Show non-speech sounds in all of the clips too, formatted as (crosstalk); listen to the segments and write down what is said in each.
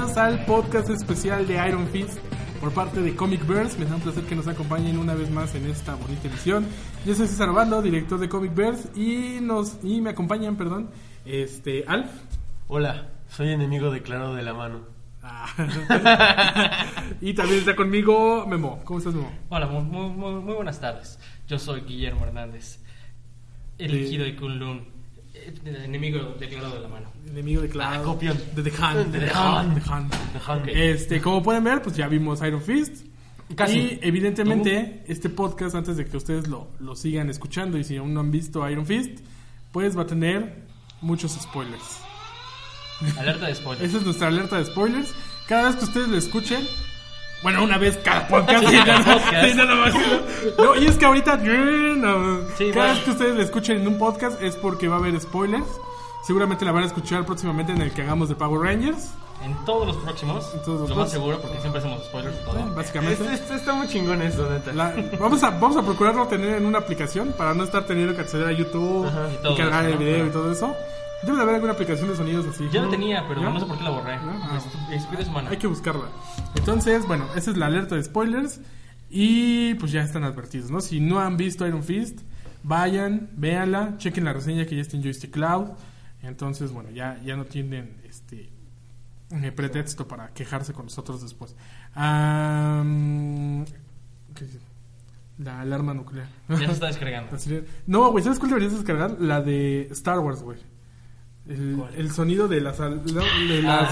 bienvenidos al podcast especial de Iron Fist por parte de Comic Verse. Me da un placer que nos acompañen una vez más en esta bonita edición. Yo soy César Bando, director de Comic Verse y nos y me acompañan, perdón, este Alf. Hola, soy enemigo declarado de la mano. Ah. (laughs) y también está conmigo Memo. ¿Cómo estás, Memo? Hola, muy, muy, muy- muy buenas tardes. Yo soy Guillermo Hernández, elegido de Kunlun, enemigo declarado de la mano. Enemigo declarado. Ah, copión. De The Hand. De The The Hand. Hand. The Hand. The Hand. Este, como pueden ver, pues ya vimos Iron Fist. Casi. Y evidentemente, este podcast, antes de que ustedes lo, lo sigan escuchando y si aún no han visto Iron Fist, pues va a tener muchos spoilers. Alerta de spoiler. (laughs) Esa es nuestra alerta de spoilers. Cada vez que ustedes lo escuchen, bueno, una vez cada podcast. sí, (laughs) no- podcast. sí, nada más. No, y es que ahorita, no, Sí, cada bueno. vez que ustedes lo escuchen en un podcast es porque va a haber spoilers. Seguramente la van a escuchar próximamente en el que hagamos de Power Rangers. En todos los próximos, En todos los lo próximos. más seguro, porque siempre hacemos spoilers de todo. Básicamente. Este, este está muy chingón esto, neta. La- vamos, a, vamos a procurarlo tener en una aplicación para no estar teniendo que acceder a YouTube Ajá. y, Y cargar eso, el ¿no? video y todo eso. Debe de haber alguna aplicación de sonidos así. Ya la tenía, pero ¿Ya? no sé por qué la borré. Ah. Estu- Estupidez humana. Hay que buscarla. Entonces, bueno, esa es la alerta de spoilers. Y pues ya están advertidos, ¿no? Si no han visto Iron Fist, vayan, véanla, chequen la reseña que ya está en Joystick Cloud. Entonces, bueno, ya, ya no tienen este eh, pretexto para quejarse con nosotros después. Am, ¿qué la alarma nuclear. Ya se está (laughs) descargando. No, güey, ¿sabes cuál deberías descargar? La de Star Wars, güey. El, sonido de las, al- de las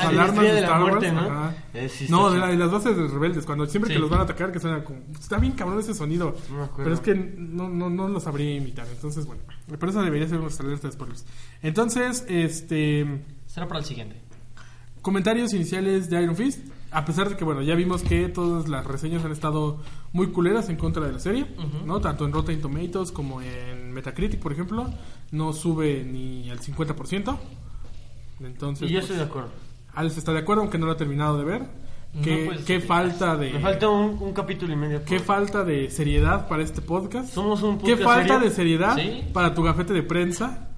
Ah, alarmas la de de la Star muerte, Wars. ¿no? Eh, no, de, la- de las bases de rebeldes. Cuando siempre que los van a atacar, que suena como. Está bien cabrón ese sonido. No pero es que no, no, no lo sabría imitar. Entonces, bueno. Pero eso debería ser nuestra alerta de spoilers. Entonces, este. Será para el siguiente. Comentarios iniciales de Iron Fist. A pesar de que, bueno, ya vimos que todas las reseñas han estado muy culeras en contra de la serie. ¿no? Tanto en Rotten Tomatoes como en Metacritic, por ejemplo. No sube ni al 50%. Entonces, Y yo pues, estoy de acuerdo. Alex está de acuerdo, aunque no lo ha terminado de ver. No, ¿Qué, pues, qué sí. falta de... Me falta un, un capítulo y medio. ¿Qué falta de seriedad para este podcast? Somos un ¿Qué podcast falta serio? de seriedad Sí. para tu gafete de prensa?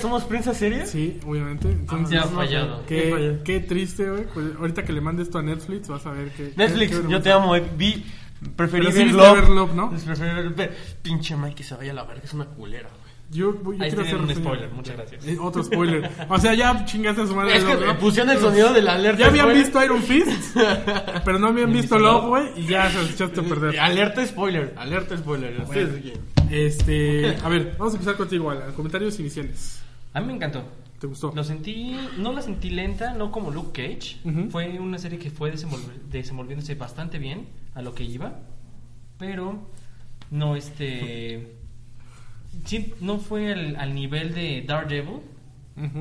¿Somos prensa seria? Sí, obviamente. Entonces, Ya ha no, fallado. Qué Qué, falla. qué triste, güey. Pues, ahorita que le mandes esto a Netflix vas a ver que... Netflix, qué- qué yo te amo. eh. Vi, preferí sí ver viste Love. ver Love, ¿no? Preferí ver- ver- Pinche Mike que se vaya a la verga, es una culera. Yo, yo Ahí quiero hacer un reseña. spoiler, muchas gracias. Eh, otro spoiler. O sea, ya chingaste a su madre. Es que pusieron el sonido de la alerta. Ya habían spoiler. visto Iron Fist, (laughs) pero no habían visto Love, güey, y ya se echaste a perder. Alerta spoiler, alerta spoiler. Este, a ver, vamos a empezar contigo, Alan. Comentarios iniciales. A mí me encantó. ¿Te gustó? Lo sentí, no la sentí lenta, no como Luke Cage. Fue una serie que fue desenvolv- desenvolviéndose bastante bien a lo que iba, pero no este, sí, no fue al, al nivel de Daredevil,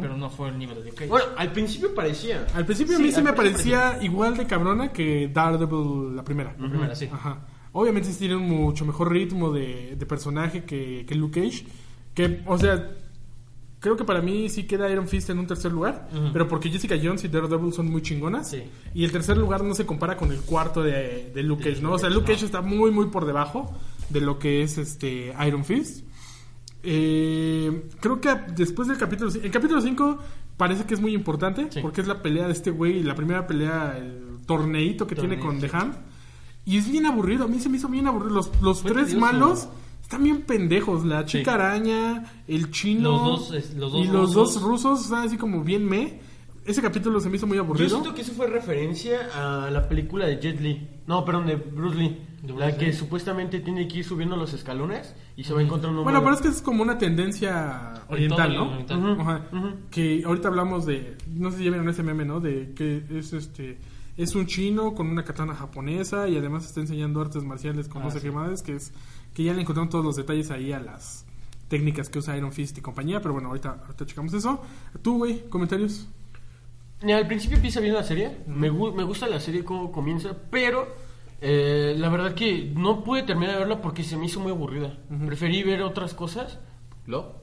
pero no fue el nivel de Luke Cage. Bueno, al principio parecía. Al principio a mí sí al me principio parecía igual de cabrona que Daredevil la primera. La primera, sí. Ajá. Obviamente sí tiene un mucho mejor ritmo de, de personaje que, que Luke Cage. Que, o sea, creo que para mí sí queda Iron Fist en un tercer lugar. Ujú. Pero porque Jessica Jones y Daredevil son muy chingonas. Sí. Y el tercer lugar no se compara con el cuarto de, de Luke De Cage, ¿no? Luke O sea, Luke no. Cage está muy, muy por debajo de lo que es este Iron Fist. Eh, creo que después del capítulo 5, el capítulo 5 parece que es muy importante Sí. porque es la pelea de este güey, la primera pelea, el torneito que tiene con The Hand. Y es bien aburrido, a mí se me hizo bien aburrido. Los, los Fue tres tedioso. malos están bien pendejos. La chica Sí. araña, el chino Los dos, es- los dos y los rusos. dos rusos están así como bien me. Ese capítulo se me hizo muy Yo aburrido. siento que eso fue referencia a la película de Jet Li. No, perdón, de Bruce Lee. ¿De la Bruce que Lee? supuestamente tiene que ir subiendo los escalones y se va encontrando un Bueno, pero es que es como una tendencia En oriental, ¿no? oriental. Ujú. Ajá. Ujú. Que ahorita hablamos de, no sé si ya vieron ese meme, ¿no? De que es este es un chino con una katana japonesa y además está enseñando artes marciales con Ah, no sé sí. qué que es que ya le encontraron todos los detalles ahí a las técnicas que usa Iron Fist y compañía, pero bueno, ahorita, ahorita checamos eso. Tú, güey, comentarios. Al principio empieza bien la serie. me, gu- me gusta la serie cómo comienza, pero eh, la verdad que no pude terminar de verla porque se me hizo muy aburrida. Preferí ver otras cosas, ¿lo?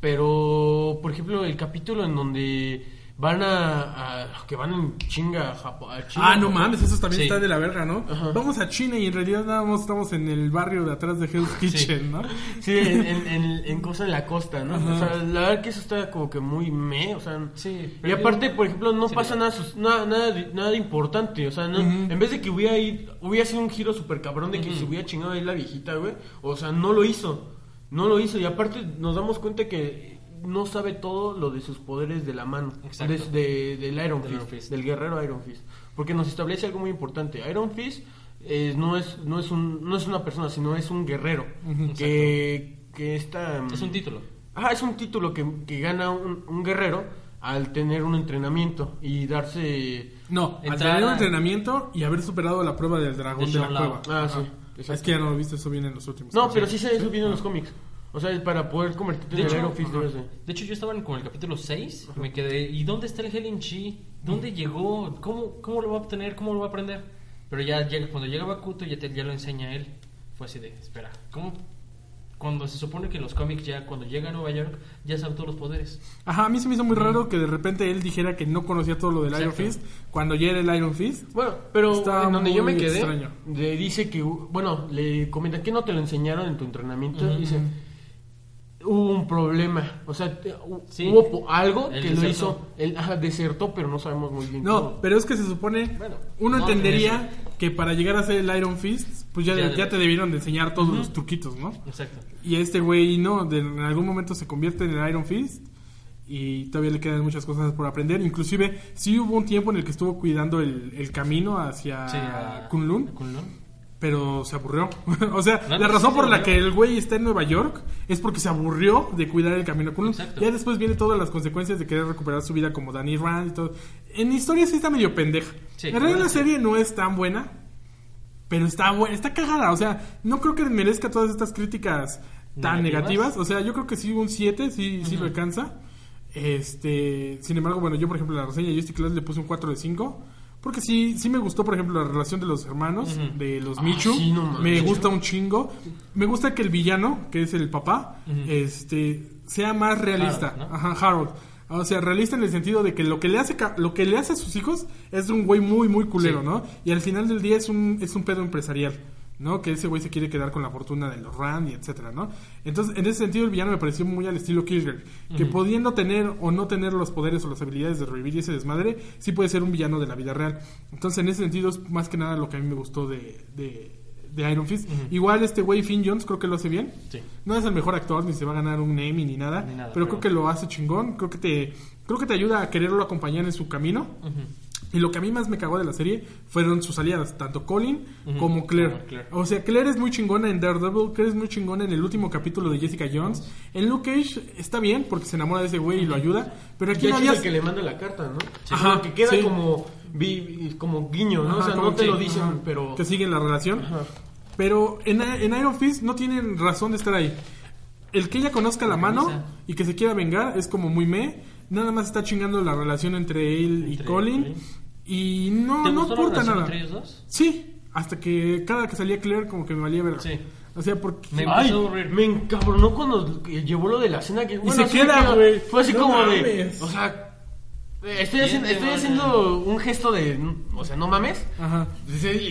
Pero, por ejemplo, el capítulo en donde van a, a- que van en chinga a Japón. a China, Ah, no mames, eso también Sí. está de la verga, ¿no? Ajá. Vamos a China y en realidad nada más estamos en el barrio de atrás de Hell's Kitchen, ¿no? Sí, en, en, en, cosa en la costa, ¿no? Ajá. O sea, la verdad que eso está como que muy me, o sea... Sí, y aparte, yo- por ejemplo, no Sí, pasa nada, nada, nada, de- nada de importante, o sea, no, en vez de que hubiera, ido, hubiera sido un giro súper cabrón de que se hubiera chingado ahí la viejita, güey, o sea, no lo hizo, no lo hizo, y aparte nos damos cuenta que no sabe todo lo de sus poderes de la mano, Exacto. de- de- del Iron Del Fist, Iron Fist. del guerrero Iron Fist, porque nos establece algo muy importante, Iron Fist eh, no, es, no, es un, no es una persona, sino es un guerrero, que, que está... Es un título. Ajá, es un título que, que gana un, un guerrero al tener un entrenamiento y darse... No, al tener un entrenamiento y haber superado la prueba del dragón De de la cueva. Ah, sí, exacto. Es que ya no lo viste, eso viene en los últimos. No, pero sí se eso viene en los cómics. O sea, para poder convertirte De en el hecho, Iron Fist debes de- De hecho, yo estaba en como el capítulo 6 me quedé, ¿y dónde está el Helen Chi? ¿Dónde llegó? ¿Cómo, ¿Cómo lo va a obtener? ¿Cómo lo va a aprender? Pero ya llega, cuando llega Bakuto ya, te- ya lo enseña él. Fue así de, espera, ¿cómo? Cuando se supone que en los cómics ya, cuando llega a Nueva York, ya sabe todos los poderes. Ajá, a mí se me hizo muy raro que de repente él dijera que no conocía todo lo del Iron Exacto. Fist cuando ya era el Iron Fist. Bueno, pero Está en donde yo me quedé, extraño. le dice que, bueno, le comentan que no te lo enseñaron en tu entrenamiento. Dice, hubo un problema. O sea, Sí. hubo po- algo que lo hizo. Él ajá, desertó, pero no sabemos muy bien. No, cómo. pero es que se supone, Bueno, uno no, entendería que para llegar a ser el Iron Fist, pues ya, Ya te debieron de enseñar todos los truquitos, ¿no? Exacto. Y este güey no, de- en algún momento se convierte en el Iron Fist y todavía le quedan muchas cosas por aprender. Inclusive sí hubo un tiempo en el que estuvo cuidando el, el camino hacia Sí, a- Kunlun, a Kunlun. Pero se aburrió. (laughs) o sea, No, la razón sí por la que el güey está en Nueva York es porque se aburrió de cuidar el camino. Exacto. Ya después viene todas las consecuencias de querer recuperar su vida como Danny Rand y todo. En historia sí está medio pendeja. Sí, en realidad la sí. serie no es tan buena, pero está buena, está cagada. O sea, no creo que merezca todas estas críticas tan ¿Negativas? negativas. O sea, yo creo que sí un 7, sí, sí lo alcanza. Este, sin embargo, bueno, yo por ejemplo la reseña de Justy Class le puse un 4 de 5. Porque sí, sí me gustó, por ejemplo, la relación de los hermanos, de los Ah, Michu. sí, no mames. me gusta un chingo. Me gusta que el villano, que es el papá, este, sea más realista. Harold, ¿no? Ajá, Harold. O sea, realista en el sentido de que lo que le hace lo que le hace a sus hijos es de un güey muy muy culero, Sí. ¿no? Y al final del día es un es un pedo empresarial, ¿no? Que ese güey se quiere quedar con la fortuna de los Rand y etcétera, ¿no? Entonces, en ese sentido el villano me pareció muy al estilo Kirchner, que pudiendo tener o no tener los poderes o las habilidades de revivir ese desmadre, sí puede ser un villano de la vida real. Entonces, en ese sentido es más que nada lo que a mí me gustó de de, de Iron Fist. Igual este güey Finn Jones creo que lo hace bien. Sí. No es el mejor actor ni se va a ganar un Emmy ni nada, Ni nada, pero, pero- creo que lo hace chingón, creo que te creo que te ayuda a quererlo acompañar en su camino. Y lo que a mí más me cagó de la serie fueron sus aliadas, tanto Colin como Claire. Como Claire. O sea, Claire es muy chingona en Daredevil, Claire es muy chingona en el último capítulo de Jessica Jones. En Luke Cage está bien porque se enamora de ese güey y lo ayuda, pero aquí no es el que le manda la carta, ¿no? Ajá, Ajá, que queda sí. como, vi- como guiño, ¿no? o sea, no te lo dicen, ajá, pero... que siguen la relación. Ajá. Pero en, en Iron Fist no tienen razón de estar ahí. El que ella conozca la mano y que se quiera vengar es como muy me. Nada más está chingando la relación entre él y Colin. Colin. Y no, ¿Te no aporta nada. entre ellos dos? Sí, hasta que cada que salía Claire como que me valía ver. Sí. O sea, porque... Me- Ay, me encabronó cuando llevó lo de la cena que bueno, se así queda, güey. Fue así No como de, o sea, estoy ¿Quién haciendo, estoy haciendo un gesto de, o sea, no mames. Ajá.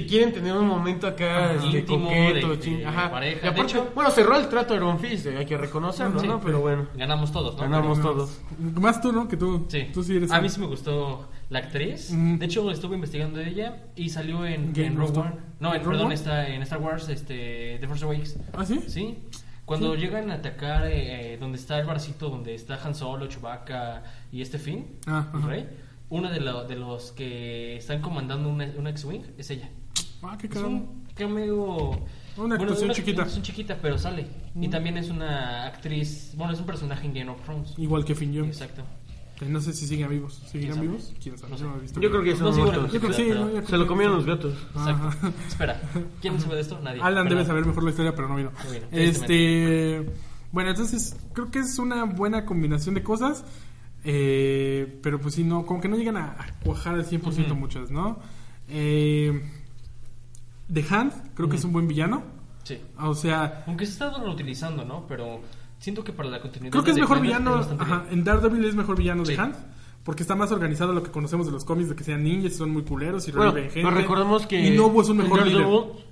Quieren tener un momento acá Ajá. este, Íntimo, coqueto, de- ching- de ajá. pareja. Aparte, hecho- bueno, cerró el trato de Iron Fist, eh, hay que reconocerlo, Sí, ¿no? Pero bueno, Ganamos todos, ¿no? ganamos todos. Más tú, ¿no? Que tú. Sí. Tú sí eres... a mí sí me gustó la actriz. De hecho, estuve investigando de ella y salió en, Game en Rogue. One. No, en, ¿Rogue perdón, está en Star Wars, este, The Force Awakens. ¿Ah, sí? Sí. Cuando llegan a atacar eh, donde está el barcito, donde está Han Solo, Chewbacca y este Finn, Ah, el rey, una de, lo- de los que están comandando una, una X-Wing es ella. Ah, qué Es un cameo... Una actuación chiquita. Es chiquita, pero sale. Y también es una actriz... Bueno, es un personaje en Game of Thrones. Igual que Finn Jones. Exacto. Eh, No sé si siguen vivos. ¿Seguirán ¿Quién sabe? vivos? ¿Quién sabe? No sé. Yo no he visto. Yo creo que ya No muertos. Yo creo que sí, pero- ¿no? Yo creo Se lo comieron los gatos. Exacto. Espera, ¿quién sabe de esto? Nadie. Alan debe saber mejor la historia, pero no vino. Este, bueno, entonces creo que es una buena combinación de cosas, eh, pero pues sí, no, como que no llegan a, cuajar al 100% Ujú. muchas, ¿no? Eh, The Hand, creo que es un buen villano, Sí. o sea, Aunque se está utilizando, ¿no? Pero siento que para la continuidad. creo que es de mejor villano, bastante ajá, en Daredevil es mejor villano Sí. The Hand. Porque está más organizado lo que conocemos de los cómics, de que sean ninjas y son muy culeros y Bueno, reviven pero gente. recordemos que Y Nobu es un mejor líder.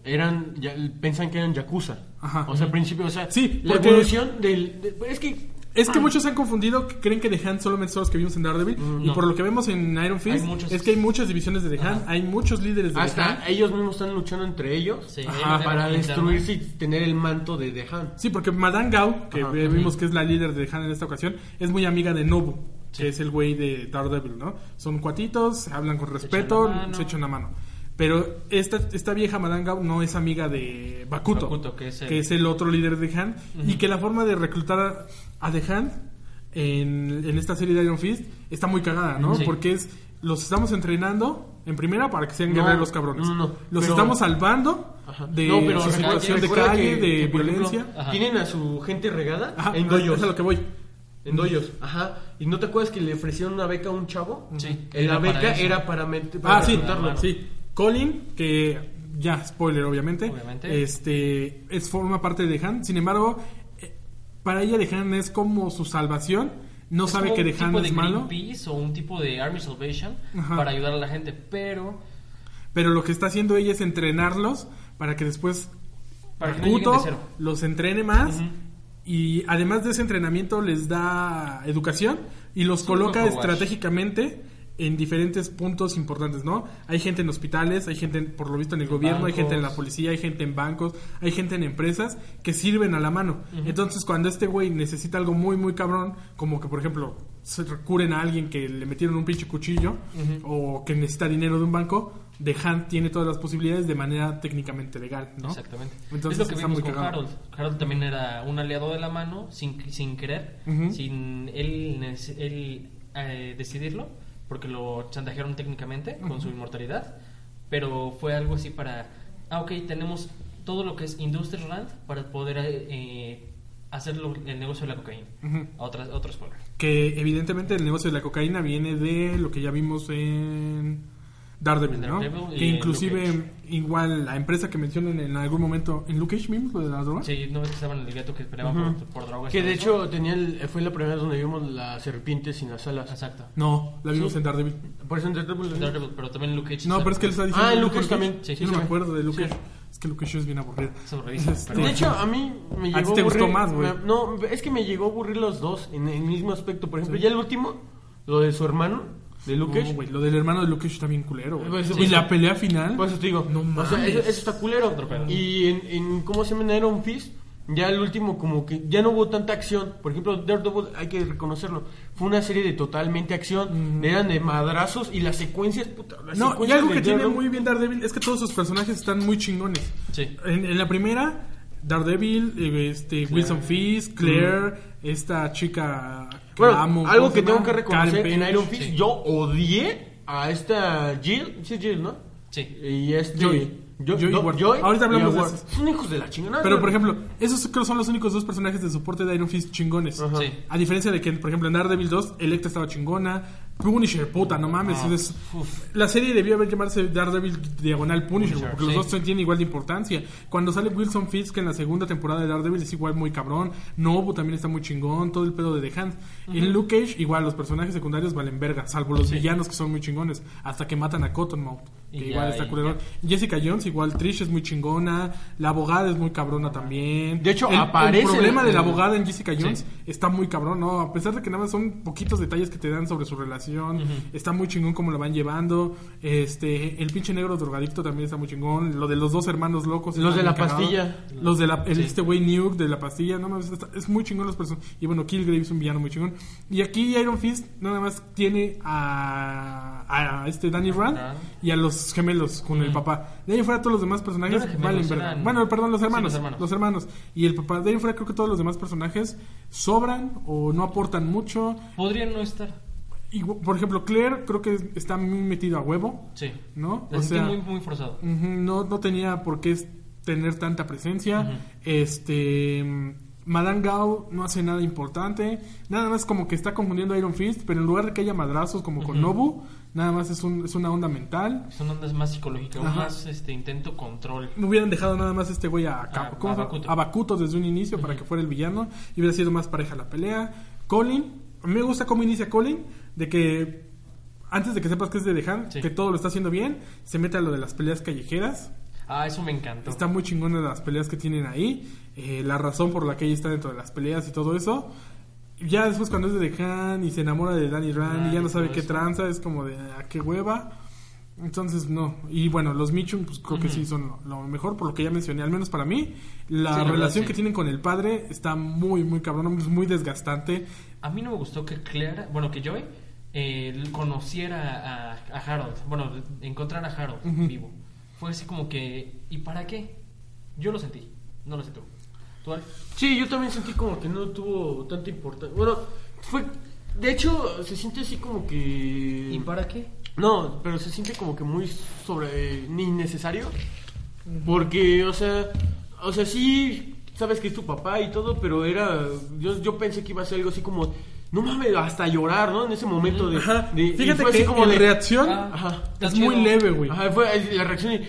Eran ya, pensan que eran yakuza. Ajá. O sea, al principio, o sea, Sí, la porque- evolución del de- es que Es que Ah. muchos se han confundido, que creen que The Hand solamente son los que vimos en Daredevil. y no. por lo que vemos en Iron Fist, Hay muchos- es que hay muchas divisiones de The Hand, Ajá. hay muchos líderes de The Hand. hasta ellos mismos están luchando entre ellos Sí, Ajá, para destruirse y tener el manto de Dehan. Sí, porque Madame Gao, que Ajá. vimos que es la líder de The Hand en esta ocasión, es muy amiga de Nobu, Sí. que es el güey de Daredevil, ¿no? Son cuatitos, hablan con respeto, echan la mano. se echan la mano. Pero esta, esta vieja Madame Gao no es amiga de Bakuto, Bakuto, que es el- otro líder de The Hand, y que la forma de reclutar a, The Hand en, en esta serie de Iron Fist está muy cagada, ¿no? Sí. Porque es los estamos entrenando en primera para que sean No, guerreros cabrones. no, no, los pero- estamos salvando Ajá. de No, pero su situación de calle, que- de que, por ejemplo, violencia. Tienen a su gente regada Ajá, en es doyos. a lo que voy. En doyos, ajá. ¿Y no te acuerdas que le ofrecieron una beca a un chavo? Sí, Eh, La para beca era para, para Ah, sí, sí. Colin, que ya, spoiler, obviamente. Obviamente. Este, es, forma parte de Han. Sin embargo, para ella de Han es como su salvación. No Es sabe como que un de Han tipo es de malo. Greenpeace o un tipo de Army Salvation Ajá. para ayudar a la gente, pero Pero lo que está haciendo ella es entrenarlos para que después Para que no de los entrene más. Y además de ese entrenamiento les da educación y los Sí, coloca estratégicamente en diferentes puntos importantes, ¿no? Hay gente en hospitales, hay gente, en- por lo visto, en el gobierno, hay gente en la policía, hay gente en bancos, hay gente en empresas que sirven a la mano. Entonces, cuando este güey necesita algo muy, muy cabrón, como que, por ejemplo, se recuren a alguien que le metieron un pinche cuchillo o que necesita dinero de un banco, The Hand tiene todas las posibilidades de manera técnicamente legal, ¿no? Exactamente. Entonces, es lo que está vimos muy con cagado. Harold. Harold también era un aliado de la mano, sin, sin querer, sin él, él eh, decidirlo, porque lo chantajearon técnicamente con su inmortalidad, pero fue algo así para, ah, ok, tenemos todo lo que es Industrial Land para poder eh, hacer lo- el negocio de la cocaína. Ujú. Otra, otro spoiler. Que evidentemente el negocio de la cocaína viene de lo que ya vimos en Daredevil, ¿no? Daredevil que inclusive igual la empresa que mencionan en algún momento en Luke Cage mismo, lo de las drogas. Sí, no estaban en el gato que peleaban por, por drogas. Que de eso? hecho tenía el- fue la primera vez donde vimos las serpientes sin las alas. Exacto. No, la vimos Sí. en Daredevil. Por eso en Daredevil- Daredevil, pero también en Luke Cage. No, pero es que él está diciendo Ah, en Luke Cage también. Sí, Sí, no sí. me acuerdo de Luke Sí. Cage. Es que Luke Cage es bien aburrido. Es Este, De hecho, a mí me llegó A ti te gustó aburrir- más, güey. No, es que me llegó a aburrir los dos en el mismo aspecto. Por ejemplo, Sí. ya el último, lo de su hermano, de Luke no, Cage. güey, lo del hermano de Luke Cage está bien culero, güey. Pues, y pues, la pelea final. Por eso te digo, No o sea, mames. eso, eso está culero. Otro pedo. Y en, en, ¿cómo se llama? En Iron Fist, ya el último, como que ya no hubo tanta acción. Por ejemplo, Daredevil, hay que reconocerlo, fue una serie de totalmente acción. Eran de madrazos y las secuencias, puta, las No, y secuencias algo de que tiene Daredevil- muy bien Daredevil es que todos sus personajes están muy chingones. Sí. En, en la primera, Daredevil, eh, este, Wilson Fisk, Claire, esta chica Bueno, algo ¿cómo que tengo que reconocer en. Iron Fist, Sí. yo odié a esta Jill, sí es Jill, ¿no? Sí. Y este Joy. Jo- Joy Ward. Joy Ahorita hablamos de. Son hijos de la chingada. Pero, por ejemplo, esos creo son los únicos dos personajes de soporte de Iron Fist chingones. Ajá. Sí. A diferencia de que, por ejemplo, en Daredevil 2, Electra estaba chingona. Punisher, puta, no mames. Ah, es- la serie debió haber llamarse Daredevil Diagonal Punisher, Punisher, porque los dos tienen igual de importancia. Cuando sale Wilson Fisk en la segunda temporada de Daredevil es igual muy cabrón. Nobu también está muy chingón. Todo el pedo de The Hand. En Luke Cage, igual los personajes secundarios valen verga, salvo los Sí. villanos que son muy chingones. Hasta que matan a Cottonmouth. Que Y igual ya, está culero. Jessica Jones, igual Trish es muy chingona. La abogada es muy cabrona también. De hecho, el, aparece El problema de la abogada en Jessica Jones Sí. está muy cabrón, ¿no? A pesar de que nada más son poquitos detalles que te dan sobre su relación, está muy chingón cómo la van llevando. Este, el pinche negro drogadicto también está muy chingón. Lo de los dos hermanos locos. Los de la cagado. pastilla. Los de la, el, Sí. este güey Nuke de la pastilla, no mames, es muy chingón los personajes. Y bueno, Killgrave es un villano muy chingón. Y aquí Iron Fist nada más tiene a, a este Danny Rand Rand. y a los gemelos con el papá. De ahí fuera todos los demás personajes No eran gemelos, valen eran- Bueno, perdón, los Sí, hermanos, los hermanos. los hermanos. Y el papá. De ahí fuera creo que todos los demás personajes sobran o no aportan mucho. Podrían no estar. Y, por ejemplo, Claire creo que está muy metido a huevo, Sí. ¿no? La O sea, muy, muy forzado. No, no tenía por qué tener tanta presencia. Este. Madame Gao no hace nada importante. Nada más como que está confundiendo a Iron Fist, pero en lugar de que haya madrazos como con. Nobu, nada más es, un- es una onda mental. Son ondas más psicológicas, Ajá. más este intento control. Me hubieran dejado nada más este güey a, A- Cap- ¿cómo a? Bakuto. a Bakuto desde un inicio para que fuera el villano y hubiera sido más pareja la pelea. Colin, a mí me gusta cómo inicia Colin, de que antes de que sepas que es de Hand, Sí. que todo lo está haciendo bien, se mete a lo de las peleas callejeras. Ah, eso me encantó. Está muy chingona las peleas que tienen ahí, eh, la razón por la que ella está dentro de las peleas y todo eso. Ya después cuando es de The Han y se enamora de Danny Rand y ya no sabe qué tranza, es como de a qué hueva. Entonces no. Y bueno, los Michum pues creo que sí son lo, lo mejor por lo que ya mencioné, al menos para mí. La Sí, relación verdad, sí. que tienen con el padre está muy muy cabrón, es muy desgastante. A mí no me gustó que Claire, bueno, que Joy eh, conociera a, a Harold. Bueno, encontrar a Harold vivo. Fue así como que, ¿y para qué? Yo lo sentí, no lo sé tú. ¿Tú, Al? Sí, yo también sentí como que no tuvo tanta importancia. Bueno, fue. De hecho, se siente así como que. ¿Y para qué? No, pero se siente como que muy sobre. ni necesario. Porque, o sea. O sea, sí. Sabes que es tu papá y todo, pero era. Yo, yo pensé que iba a ser algo así como. No mames, hasta llorar, ¿no? En ese momento de. Ajá. de- Fíjate que como en de- reacción Ah, Ajá. es muy leve, güey. Ajá, fue la reacción y.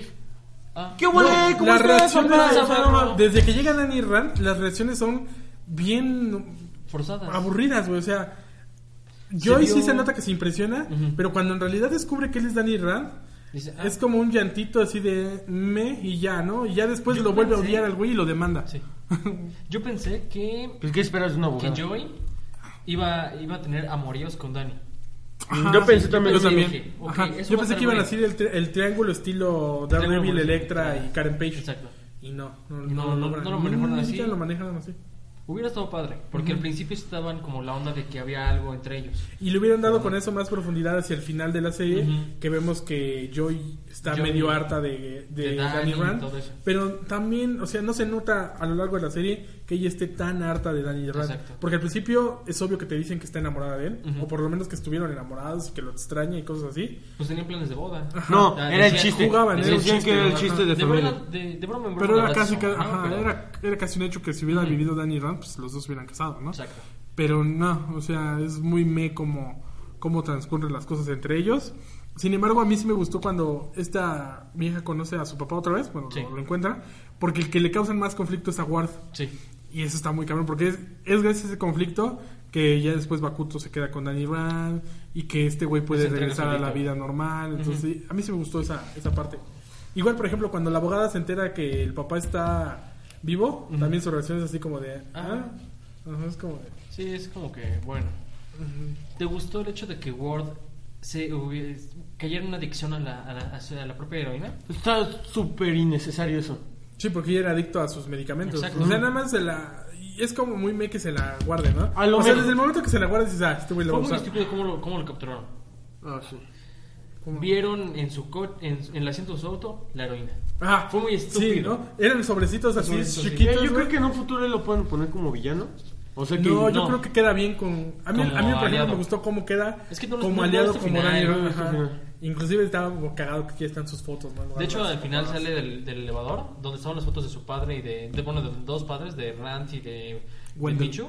Ah, ¿Qué huele? No, ¿Cómo O sea, no desde que llega Danny Rand, las reacciones son bien forzadas. aburridas, güey. O sea, Joy sí se nota que se impresiona, pero cuando en realidad descubre que él es Danny Rand, Dice, ah, es como un llantito así de me y ya, ¿no? Y ya después lo vuelve a odiar al güey y lo demanda. sí. (laughs) Yo pensé que, Pues, ¿qué esperas de una que? Joy iba, iba a tener amoríos con Danny. Ajá, Yo pensé sí, también. Yo sí, también. dije, ok, Ajá. eso Yo va a pensé que iban a hacer el, tri- el triángulo estilo Daredevil. Electra y Karen Page. Exacto. Y no, no, no, no, no- lo manejaron Ni así. siquiera lo manejaron así. Hubiera estado padre, porque al principio estaban como la onda de que había algo entre ellos. Y le hubieran dado con eso más profundidad hacia el final de la serie, que vemos que Joy está Joy- medio harta de, de, de Danny Rand. Pero también, o sea, no se nota a lo largo de la serie que ella esté tan harta de Danny Rand. Exacto. Porque al principio es obvio que te dicen que está enamorada de él, o por lo menos que estuvieron enamorados, que lo extraña y cosas así. Pues tenían planes de boda. No, Ah, era el chiste. jugaban, era chiste, era el chiste de De broma, febrero. de, de broma en broma Pero era casi, era, era casi un hecho que si hubiera vivido Danny Rand, pues los dos hubieran casado, ¿no? Exacto. Pero no, o sea, es muy me como cómo transcurren las cosas entre ellos. Sin embargo, a mí sí me gustó cuando esta vieja conoce a su papá otra vez, bueno, Sí. lo, lo encuentra, porque el que le causan más conflicto es a Ward. Sí. Y eso está muy cabrón, porque es, es gracias a ese conflicto que ya después Bakuto se queda con Danny Rand y que este güey puede Se regresar a la vida normal. Entonces, sí, a mí sí me gustó esa, esa parte. Igual, por ejemplo, cuando la abogada se entera que el papá está vivo, también su reacción es así como de... Ah. Ah, es como de... Sí, es como que, bueno. ¿Te gustó el hecho de que Ward se hubiera- cayera en una adicción a la, a la, a la propia heroína? Está súper innecesario eso. Sí, porque ella era adicto a sus medicamentos. Exacto. O sea, nada más se la... y Es como muy me que se la guarde, ¿no? A lo o sea, menos. desde el momento que se la guarda dices, ah, este güey lo Fue a muy usar. estúpido cómo lo, cómo lo capturaron. Ah, sí. Vieron en su co en, en el asiento de su auto la heroína. Ah, Fue muy Sí, estúpido. ¿no? Eran sobrecitos así Sobrecitos, sí. chiquitos. yo creo güey. que en un futuro lo pueden poner como villano. O sea que. No, yo no. creo que queda bien con... A mí, Como a mí por ejemplo, aliado. me gustó cómo queda Es que no como no- aliado, como no Rand, este ajá. Inclusive estaba como cagado que aquí están sus fotos, ¿no? De hecho, al final sale del, del elevador, donde estaban las fotos de su padre y de, de- bueno, de dos padres, de Rand y de, de. Michu.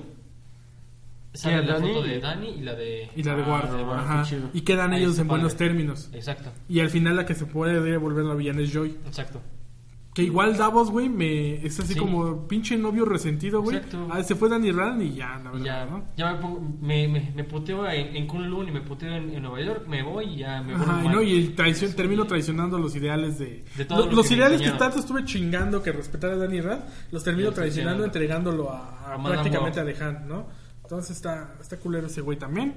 Sale ¿Qué, la Dani? foto de Dani y la de... Y la de Ah, Ward, de Ward, ajá. qué chido. Y quedan Ahí ellos en buenos términos. Exacto, Y al final la que se puede volver la villana es Joy. exacto. Que igual Davos, güey, me es así Sí. como pinche novio resentido, güey. Ah, se fue Danny Rand y ya, la verdad, ya, ¿no? ya me, pongo- me, me, me puteo en, en Kunlun y me puteo en, en Nueva York, me voy y ya me voy. Ajá, no, y el traición, termino traicionando los ideales de... De todo Lo- lo los ideales que tanto estuve chingando que respetar a Danny Rand, los termino Los traicionando, entregándolo a, a prácticamente a. Dejan, ¿no? Entonces está, está culero ese güey también.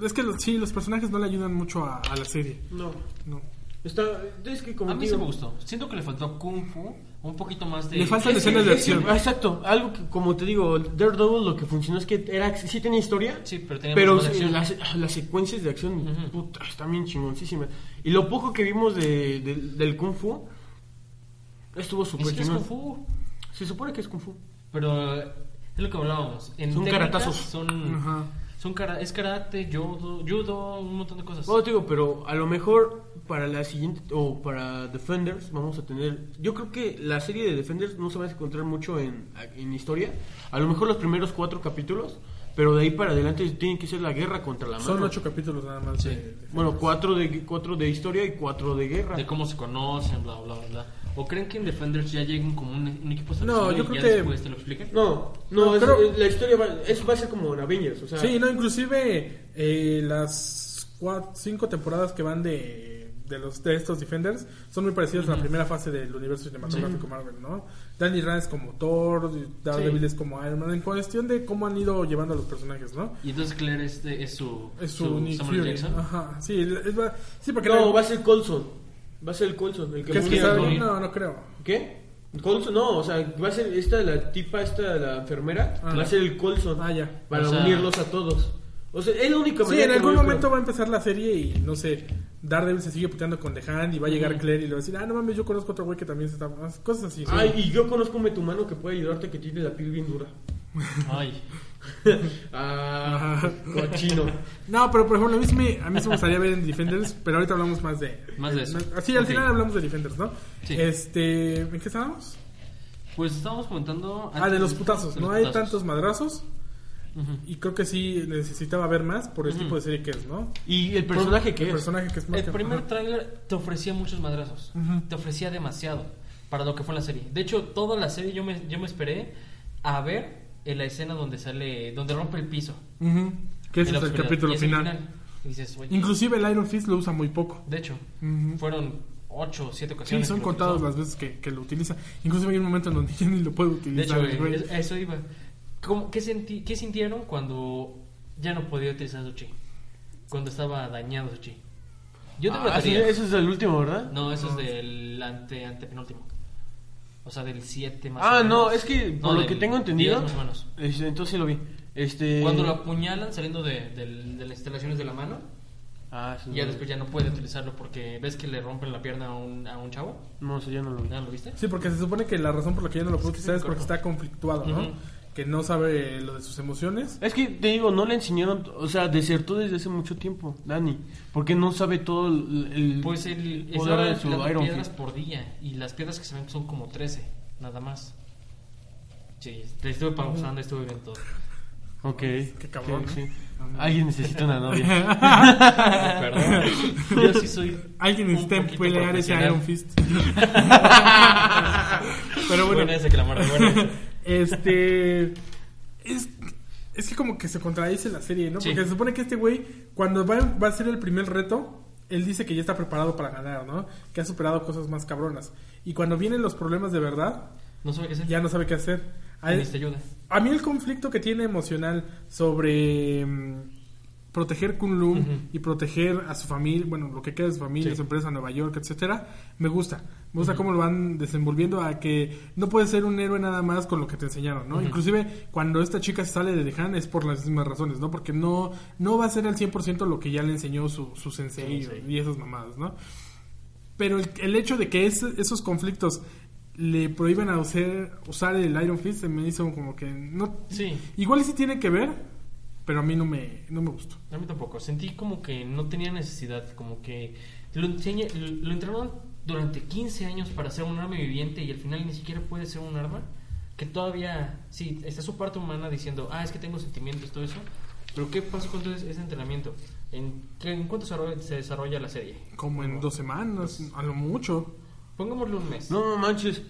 Es que los- sí, los personajes no le ayudan mucho a, a la serie. No. No. Está, es que como A mí digo- sí me gustó. Siento que le faltó Kung Fu, un poquito más de... Le faltan Es escenas de es acción. exacto, algo que como te digo, Daredevil lo que funcionó es que era sí tenía historia, Sí, pero tenía pero más acción. las, las secuencias de acción puta, están bien chingoncísimas. Y lo poco que vimos de, de- del Kung Fu estuvo súper es chingón. Kung Fu, Se supone que es Kung Fu. pero eh, es lo que hablábamos. En Son técnicas caratazos. Son, Ajá. Son cara, es karate, judo, judo, un montón de cosas. Bueno, te digo, pero a lo mejor para la siguiente o para Defenders vamos a tener. Yo creo que la serie de Defenders no se va a encontrar mucho en, en historia. A lo mejor los primeros cuatro capítulos, pero de ahí para adelante tiene que ser la guerra contra la Son mano. ocho capítulos nada más. Sí. de- de- Bueno, cuatro de, cuatro de historia y cuatro de guerra. de cómo se conocen, bla, bla, bla. ¿O creen que en Defenders ya lleguen como un, un equipo No, yo y creo ya que- después te lo expliquen? No, no, es- la historia va, eso va a ser como en Avengers. O sea, Sí, no, inclusive eh, las cuatro, cinco temporadas que van de, de los de estos Defenders son muy parecidas a la primera fase del universo cinematográfico Marvel, ¿no? Danny Rand es como Thor, Daredevil Sí. es como Iron Man, en cuestión de cómo han ido llevando a los personajes, ¿no? Y entonces Claire es, de- es su, Es su, Nick Samuel Fury. Jackson. Ajá, sí, es, va- sí, porque no, la- va a ser Colson. Va a ser el Colson. El que ¿qué es que morir. No, no creo. ¿Qué? Colson, no, o sea, va a ser esta, la tipa, esta, la enfermera, Ah. va a ser el Colson. Ah, ya. Para O sea- unirlos a todos. O sea, es la única Sí, manera en que algún momento creo. va a empezar la serie y no sé, Daredevil se sigue puteando con The Hand y va a llegar. Claire y le va a decir, ah, no mames, yo conozco otro güey que también se está. Cosas así. Ay, y yo conozco un metumano que puede ayudarte que tiene la piel bien dura. Ay, (laughs) ah, cochino. No, pero por ejemplo, a mí, sí me, a mí sí me gustaría ver en Defenders, pero ahorita hablamos más de... Más de eso. Así, al Ok. final hablamos de Defenders, ¿no? Sí. Este, ¿en qué estábamos? pues estábamos comentando... Ah, de los putazos. de No hay tantos madrazos y creo que sí necesitaba ver más por el tipo de serie que es, ¿no? Y el personaje que el es. personaje que es más El primer ajá. tráiler te ofrecía muchos madrazos. Te ofrecía demasiado para lo que fue la serie. De hecho, toda la serie yo me, yo me esperé a ver en la escena donde sale, donde rompe el piso. Que ese En la es el capítulo Y es el final. Y dices, oye, Inclusive el Iron Fist lo usa muy poco. de hecho, Ujú. fueron ocho o siete Sí, ocasiones. son que lo contadas utilizó. las veces que, que lo utiliza. Inclusive hay un momento en donde (laughs) ya ni lo puede De utilizar. hecho, el güey. eh, eso iba. ¿Cómo- qué, senti- ¿Qué sintieron cuando ya no podía utilizar su chi? Cuando estaba dañado su chi. Yo tengo la Ah, sí, eso es el último, ¿verdad? No, eso es del ante, antepenúltimo. O sea, del 7 más Ah, o menos. no, es que por No, lo que tengo entendido. 10 más o menos. este, entonces sí lo vi. Este. Cuando lo apuñalan saliendo de, de las instalaciones de la mano, Ah, sí, y ya después ya no puede utilizarlo porque ves que le rompen la pierna a un, a un chavo. No, eso ya no lo vi. ¿Ya lo viste? Sí, porque se supone que la razón por la que ya no lo puede Es que utilizar es porque está conflictuado, ¿no? Que no sabe lo de sus emociones. Es que te digo, no le enseñaron, o sea, desertó desde hace mucho tiempo, Dani, porque no sabe todo el, el Pues el poder de su tirando Iron piedras Fist. por día y las piedras que se ven son como 13, nada más. Sí, te estuve pausando, estuve viendo todo. Ok. Qué cabrón, Sí, ¿no? sí. Alguien necesita una novia. Perdón. (laughs) Yo sí soy Alguien necesita pelear ese. Iron Fist. (laughs) Pero bueno, Buena esa que la muerde, buena. Este. Es, es que como que se contradice la serie, ¿no? Sí. Porque se supone que este güey, cuando va, va a hacer el primer reto, él dice que ya está preparado para ganar, ¿no? Que ha superado cosas más cabronas. Y cuando vienen los problemas de verdad, No sabe qué hacer. ya no sabe qué hacer. A, él- Necesita ayuda. a mí el conflicto que tiene emocional sobre mm, proteger Kunlun Ujú. y proteger a su familia, bueno, lo que queda de su familia, Sí. su empresa, Nueva York, etcétera, me gusta. Me gusta cómo lo van desenvolviendo a que no puedes ser un héroe nada más con lo que te enseñaron, ¿no? Inclusive cuando esta chica sale de Dejan es por las mismas razones, ¿no? Porque no, no va a ser al 100% lo que ya le enseñó su, su sensei y esas mamadas, ¿no? Pero el, el hecho de que esos conflictos le prohíban a usar, usar el Iron Fist se me hizo como que no Sí. igual sí tiene que ver pero a mí no me no me gustó A mí tampoco. Sentí como que no tenía necesidad. Como que lo, enseña, lo, lo entrenaron durante 15 años para ser un arma viviente y al final ni siquiera puede ser un arma. Que todavía, sí, está su parte humana diciendo, ah, es que tengo sentimientos, todo eso. Pero ¿qué pasó con todo ese entrenamiento? ¿En, qué, en cuánto se desarrolla, la serie? como en dos semanas a lo mucho Pongámosle un mes. No manches.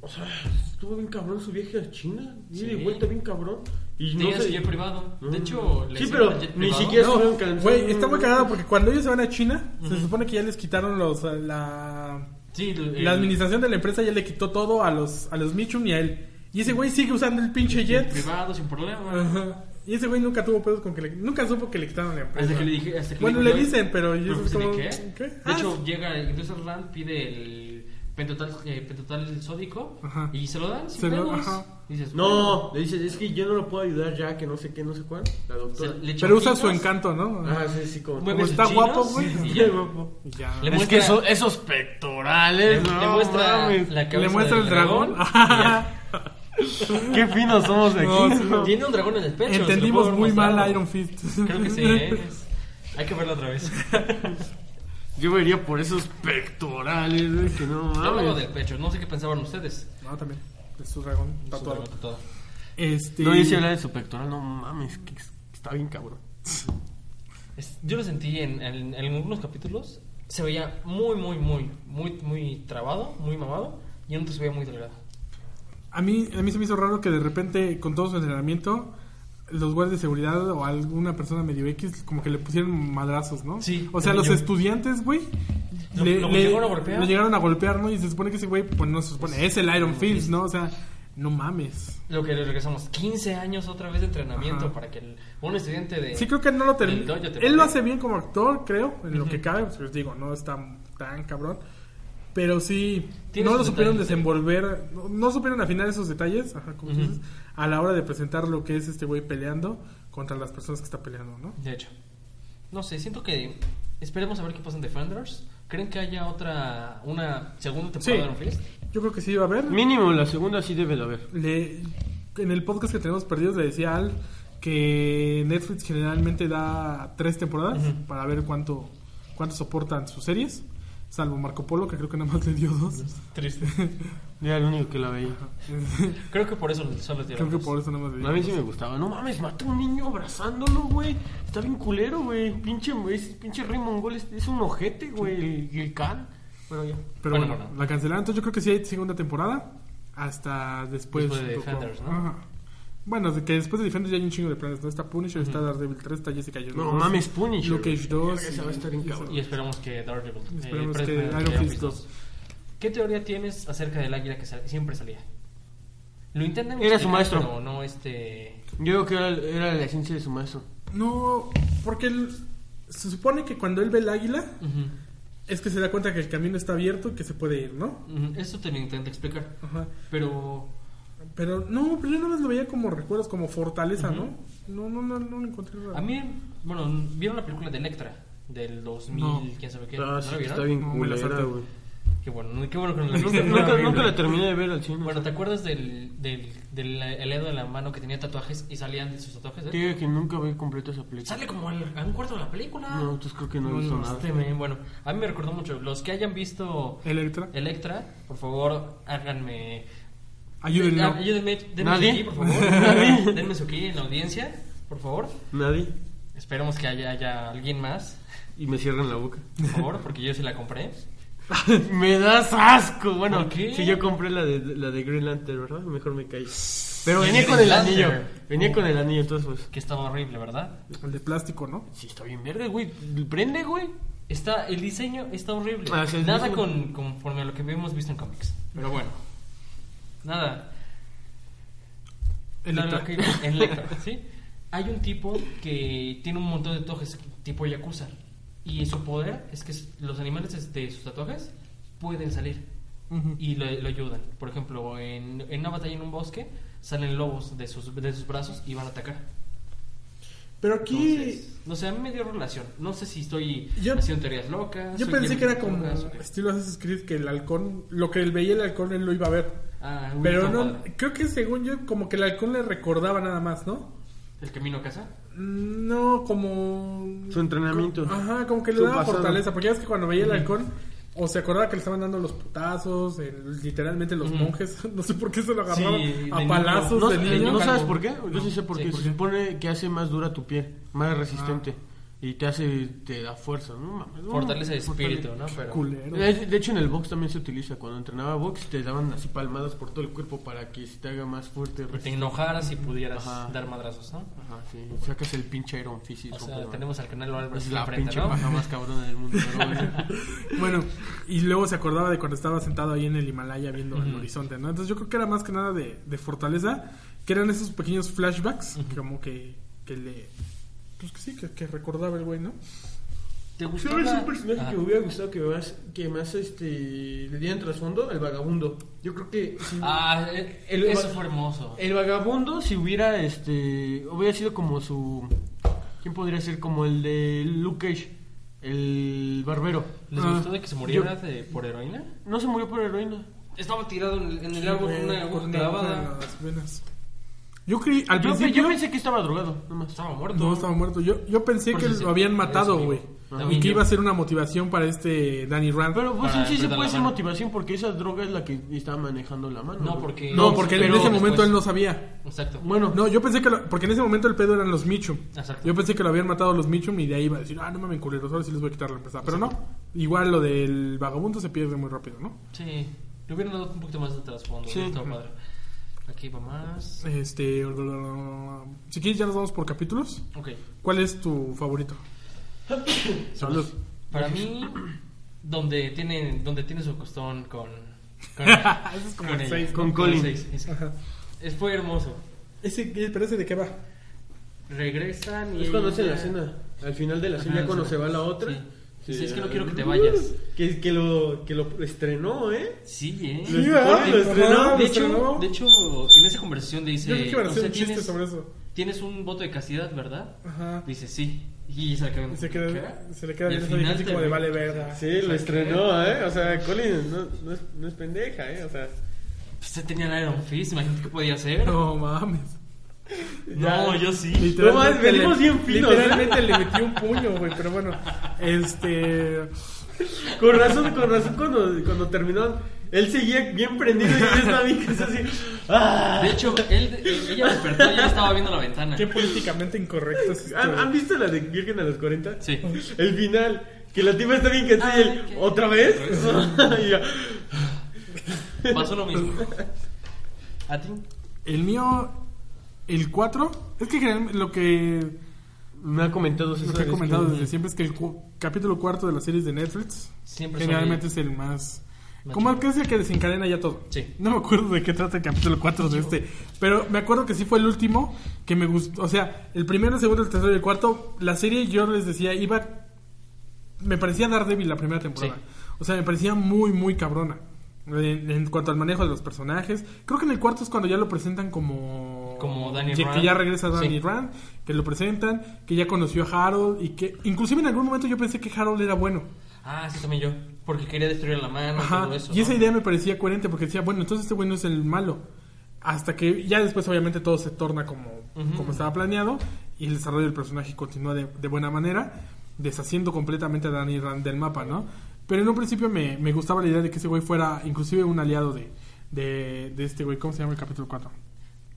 O sea, estuvo bien cabrón su viaje a China. Y Sí. de vuelta bien cabrón. Y no sé. jet privado. De hecho, le Sí, hicieron pero el ni privado. siquiera- No, estuvieron cansados. güey, está muy cagado porque cuando ellos se van a China, se supone que ya les quitaron los la Sí, el- la administración de la empresa ya le quitó todo a los a los Michum y a él. Y ese güey sigue usando el pinche jet. privado sin problema. Ajá. Y ese güey nunca tuvo pedos con que le, nunca supo que le quitaron la empresa. Hasta que le dije, hasta que bueno, le "Yo- dicen, pero yo Pero pues, es ¿de como- qué? ¿qué? De Ah, hecho, llega Industrial Land, pide el pentotal, eh, pentotal sódico Ajá. y se lo dan sin Se lo- ajá. Dices, No, le dice, es que yo no lo puedo ayudar ya, que no sé qué, no sé cuál. La doctora. se- pero usa su encanto, ¿no? Ah, sí, sí, como. está chinos, guapo, güey. Sí, guapo. Ya. Le es muestra- que eso- esos pectorales. Le, no le muestra mames. la cabeza Le muestra del el dragón. (laughs) Qué finos somos de aquí. No, sí, no. Tiene un dragón en el pecho. Entendimos muy mostrar. mal Iron Fist. Creo que sí, ¿eh? (laughs) Hay que verlo otra vez. (laughs) Yo vería por esos pectorales, güey, que no Yo hablaba mames. del pecho, no sé qué pensaban ustedes. No, también. Es su dragón tatuado. Su dragón tatuado. Este. No, yo sí hablaba de su pectoral, no mames, que está bien cabrón. Es- Yo lo sentí en, en- en algunos capítulos. Se veía muy, muy, muy, muy, muy trabado, muy mamado. Y en otros se veía muy delgado. A mí, a mí se me hizo raro que de repente, con todo su entrenamiento, los guardias de seguridad o alguna persona medio X, como que le pusieron madrazos, ¿no? Sí, O sea, los estudiantes, güey. ¿Lo- le- lo le- llegaron a golpear? Lo llegaron a golpear, ¿no? Y se supone que ese güey, pues no se supone, es el Iron Fist, ¿no? O sea, no mames. Lo que regresamos, 15 años otra vez de entrenamiento Ajá. para que el- un estudiante de... Sí, creo que no lo termina. te Él lo hace bien como actor, creo, en lo que cabe. Pues digo, no está tan cabrón. Pero sí, no lo supieron detalles, desenvolver, no, no supieron afinar esos detalles, ajá, como tú Ujú. dices, a la hora de presentar lo que es este güey peleando contra las personas que está peleando, ¿no? De hecho. No sé, siento que... Esperemos a ver qué pasa en Defenders. ¿Creen que haya otra... Una segunda temporada Sí. de Iron Fist? Yo creo que sí va a haber. Mínimo la segunda sí debe de haber. Le- en el podcast que tenemos perdidos le decía Al que Netflix generalmente da tres temporadas para ver cuánto, cuánto soportan sus series. Salvo Marco Polo, que creo que nada más le dio dos. Triste. (laughs) Era el único que la veía. Creo que por eso solo dieron creo que por eso nada más le dio A mí dos. sí me gustaba. No mames, mata a un niño abrazándolo, güey. Está bien culero, güey. Pinche, ese pinche rey mongol es, es un ojete, güey. El, el Khan. Bueno, ya. Pero Bueno, bueno, bueno. la cancelaron. Entonces yo creo que sí hay segunda temporada. Hasta después. Después de. Defenders, ¿no? Ajá. Bueno, que después de Defenders ya hay un chingo de planes. ¿no? Está Punisher, está Daredevil 3, está Jessica Jones. No 2, mames, Punisher. Luke Cage 2. Verga, esa va a estar bien y- cabrón. Y esperamos que Daredevil... eh, Esperemos pre- que Iron Fist Fist 2. ¿Qué teoría tienes acerca del águila que sal- siempre salía? Lo intentan Era su maestro. Pero no este... Yo creo que era, era la esencia de su maestro. No, porque él- se supone que cuando él ve el águila Ujú, es que se da cuenta que el camino está abierto y que se puede ir, ¿no? ujú, Eso te lo intenta explicar. Ajá. Pero... Pero no, pero yo nada más lo veía como recuerdos, como fortaleza. ¿no? No, no, no, no lo encontré raro. A mí, bueno, ¿vieron la película de Electra? Del 2000, No. quién sabe qué. Ah, ¿No sí, la está bien No, culera, güey. Qué bueno, qué bueno que no la (laughs) Nunca, viste. nunca, la terminé de ver al cine. Bueno, ¿te acuerdas del, del, del el dedo de la mano que tenía tatuajes y salían de sus tatuajes? eh? Digo que nunca vi completa esa película. Sale como al- a un cuarto de la película. No, entonces creo que no he No, visto no, nada. Este, bueno, a mí me recordó mucho. Los que hayan visto Electra. Electra, por favor, háganme. Ayúdenlo. Ah, Ayúdenme, denme ¿Nadie? su aquí, por favor. (laughs) denme su aquí en la audiencia, por favor. Nadie. Esperemos que haya, haya alguien más, Y me cierran la boca. por favor, porque yo sí la compré. (laughs) me das asco. Bueno, si yo compré la de, la de Green Lantern, ¿verdad? Mejor me callo. Pero venía con el Lantern. anillo. Venía con el anillo, entonces pues. Que estaba horrible, ¿verdad? El de plástico, ¿no? Sí, está bien verde, güey. Prende, güey. Está, el diseño está horrible. Ah, sí, Nada con, conforme a lo que hemos visto en cómics. Pero bueno. Nada. Electra. Que- en Electra, (laughs) ¿sí? Hay un tipo que tiene un montón de tatuajes tipo Yakuza. Y su poder es que los animales de sus tatuajes pueden salir. Y lo, lo ayudan. Por ejemplo, en, en una batalla en un bosque salen lobos de sus, de sus brazos y van a atacar. Pero aquí Entonces, no sé, a mí me dio relación. No sé si estoy Yo- haciendo teorías locas. yo pensé que era como locas, estilo Assassin's Creed que el halcón, lo que él veía el halcón él lo iba a ver. Ah, Pero no, padre. creo que según yo como que el halcón le recordaba nada más, ¿no? ¿El camino a casa? No, como Su entrenamiento. Ajá, como que le Su daba pasado. fortaleza, porque ya ves que cuando veía el halcón o se acordaba que le estaban dando los putazos, el- literalmente los monjes, (laughs) no sé por qué se lo agarraban Sí, de a niño. palazos No, de eh, niño. ¿no sabes por qué? Yo sí sé Sí, porque ¿por se qué? supone que hace más dura tu piel, más resistente. Y te hace, te da fuerza, ¿no? Mames, no, Fortalece el espíritu. ¿no? Pero... Culero. De de hecho, en el box también se utiliza. Cuando entrenaba box, te daban así palmadas por todo el cuerpo para que se te haga más fuerte. Que te enojaras y pudieras Ajá. dar madrazos, ¿no? Ajá, sí. Sacas el pinche Iron Fist y O sea, tenemos al canal Álvarez Es la enfrente, pinche ¿no? paja más cabrona del mundo. Pero bueno. (laughs) Bueno, y luego se acordaba de cuando estaba sentado ahí en el Himalaya viendo el Ujú. horizonte, ¿no? Entonces yo creo que era más que nada de, de fortaleza, que eran esos pequeños flashbacks, como que, que le... Pues que sí, que, que recordaba el güey, ¿no? ¿Te gustó ¿Sabes un personaje Ah, que me hubiera gustado que más, que más este, le dieran trasfondo? El vagabundo. Yo creo que si- Ah, eh, El- eso fue hermoso. el vagabundo, si hubiera este hubiera sido como su. ¿Quién podría ser? Como el de Luke Cage, el barbero. ¿Les Ah, gustó de que se muriera de- por heroína? No se murió por heroína. Estaba tirado en, en el árbol con una clavada. las venas. Yo creí, al Yo, pe- principio... yo pensé que estaba drogado, nomás. Estaba muerto. No, estaba muerto. Yo, yo pensé Por que si lo habían matado, güey. Y que iba a ser una motivación para este Danny Rand. Pero pues en sí se puede ser motivación porque esa droga es la que estaba manejando la mano. No, porque... no, porque en ese momento después. él no sabía. Exacto. Bueno, No, yo pensé que... lo- porque en ese momento el pedo eran los Michum. Exacto. Yo pensé que lo habían matado los Michum y de ahí iba a decir, ah, no mames, culeros, ahora sí les voy a quitar la empresa. Pero no, igual lo del vagabundo se pierde muy rápido, ¿no? Sí. Le hubieran dado un poquito más de trasfondo. Sí. Padre. Aquí va más. Este... Si quieres ya nos vamos por capítulos. Ok. ¿Cuál es tu favorito? (coughs) Salud. Para mí, donde tiene, donde tiene su costón con... con (laughs) es como el ella. seis, con el Colin. seis. Es- fue hermoso. Ese, pero ese de qué va? Regresan y... es cuando hace ella- la cena. Al final de la cena, Ajá, ya cuando se va la otra. Sí. Sí, Dice, es que no quiero que te vayas. (laughs) Que, que, lo, que lo estrenó, ¿eh? Sí, ¿eh? Lo Sí, estrenó, ¿verdad? lo estrenó. De hecho, de hecho, en esa conversación le dice... Yo creo que iban a o hacer sea, un chiste tienes, sobre eso. tienes un voto de castidad, ¿verdad? Ajá. Dice, sí. Y se le queda, se, queda, se le queda viendo final así como de vale verga. Sí, lo estrenó, ¿eh? O sea, Colin no, no, es, no es pendeja, ¿eh? O sea, Pues usted tenía el Iron Fist, imagínate qué podía hacer. No mames. No, yo sí. No mames, venimos bien finos. Literalmente le metí un puño, güey. Pero bueno, este. con razón, con razón cuando, cuando terminó, él seguía bien prendido y yo estaba bien que es así. ¡Ah! De hecho, él, él- ella despertó y ya estaba viendo la ventana. Qué políticamente incorrecto es esto, ¿Han, güey. han visto la de Virgen a los 40? Sí. El final, que la tipa está bien cansada y él, Ay, qué- ¿otra vez? (laughs) y yo, Pasó lo mismo. ¿A ti? El mío, el 4. Es que lo que, me ha comentado lo que he comentado desde siempre es que el cu- capítulo cuarto de las series de Netflix Siempre generalmente son es el más. Como que es el que desencadena ya todo. Sí. No me acuerdo de qué trata el capítulo 4 de este. Pero me acuerdo que sí fue el último que me gustó. O sea, el primero, el segundo, el tercero y el cuarto. La serie, yo les decía, iba. Me parecía Daredevil la primera temporada. Sí. O sea, me parecía muy, muy cabrona. En, en cuanto al manejo de los personajes. Creo que en el cuarto es cuando ya lo presentan como. Como Danny que, Rand. que ya regresa Danny Sí. Rand. Que lo presentan. Que ya conoció a Harold. Y que. Inclusive en algún momento yo pensé que Harold era bueno. Ah, sí, también yo. Porque quería destruir la mano y Ajá, todo eso. y esa ¿no? idea me parecía coherente porque decía, bueno, entonces este güey no es el malo. Hasta que ya después obviamente todo se torna como, Ujú. como estaba planeado y el desarrollo del personaje continúa de, de buena manera, deshaciendo completamente a Danny Rand del mapa, ¿no? Pero en un principio me, me gustaba la idea de que ese güey fuera inclusive un aliado de, de, de este güey, ¿cómo se llama el capítulo 4?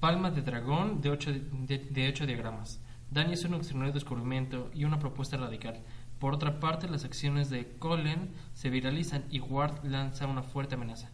Palma de dragón de 8 de, de ocho diagramas. Dani es un extraordinario descubrimiento y una propuesta radical. Por otra parte, las acciones de Colin se viralizan y Ward lanza una fuerte amenaza.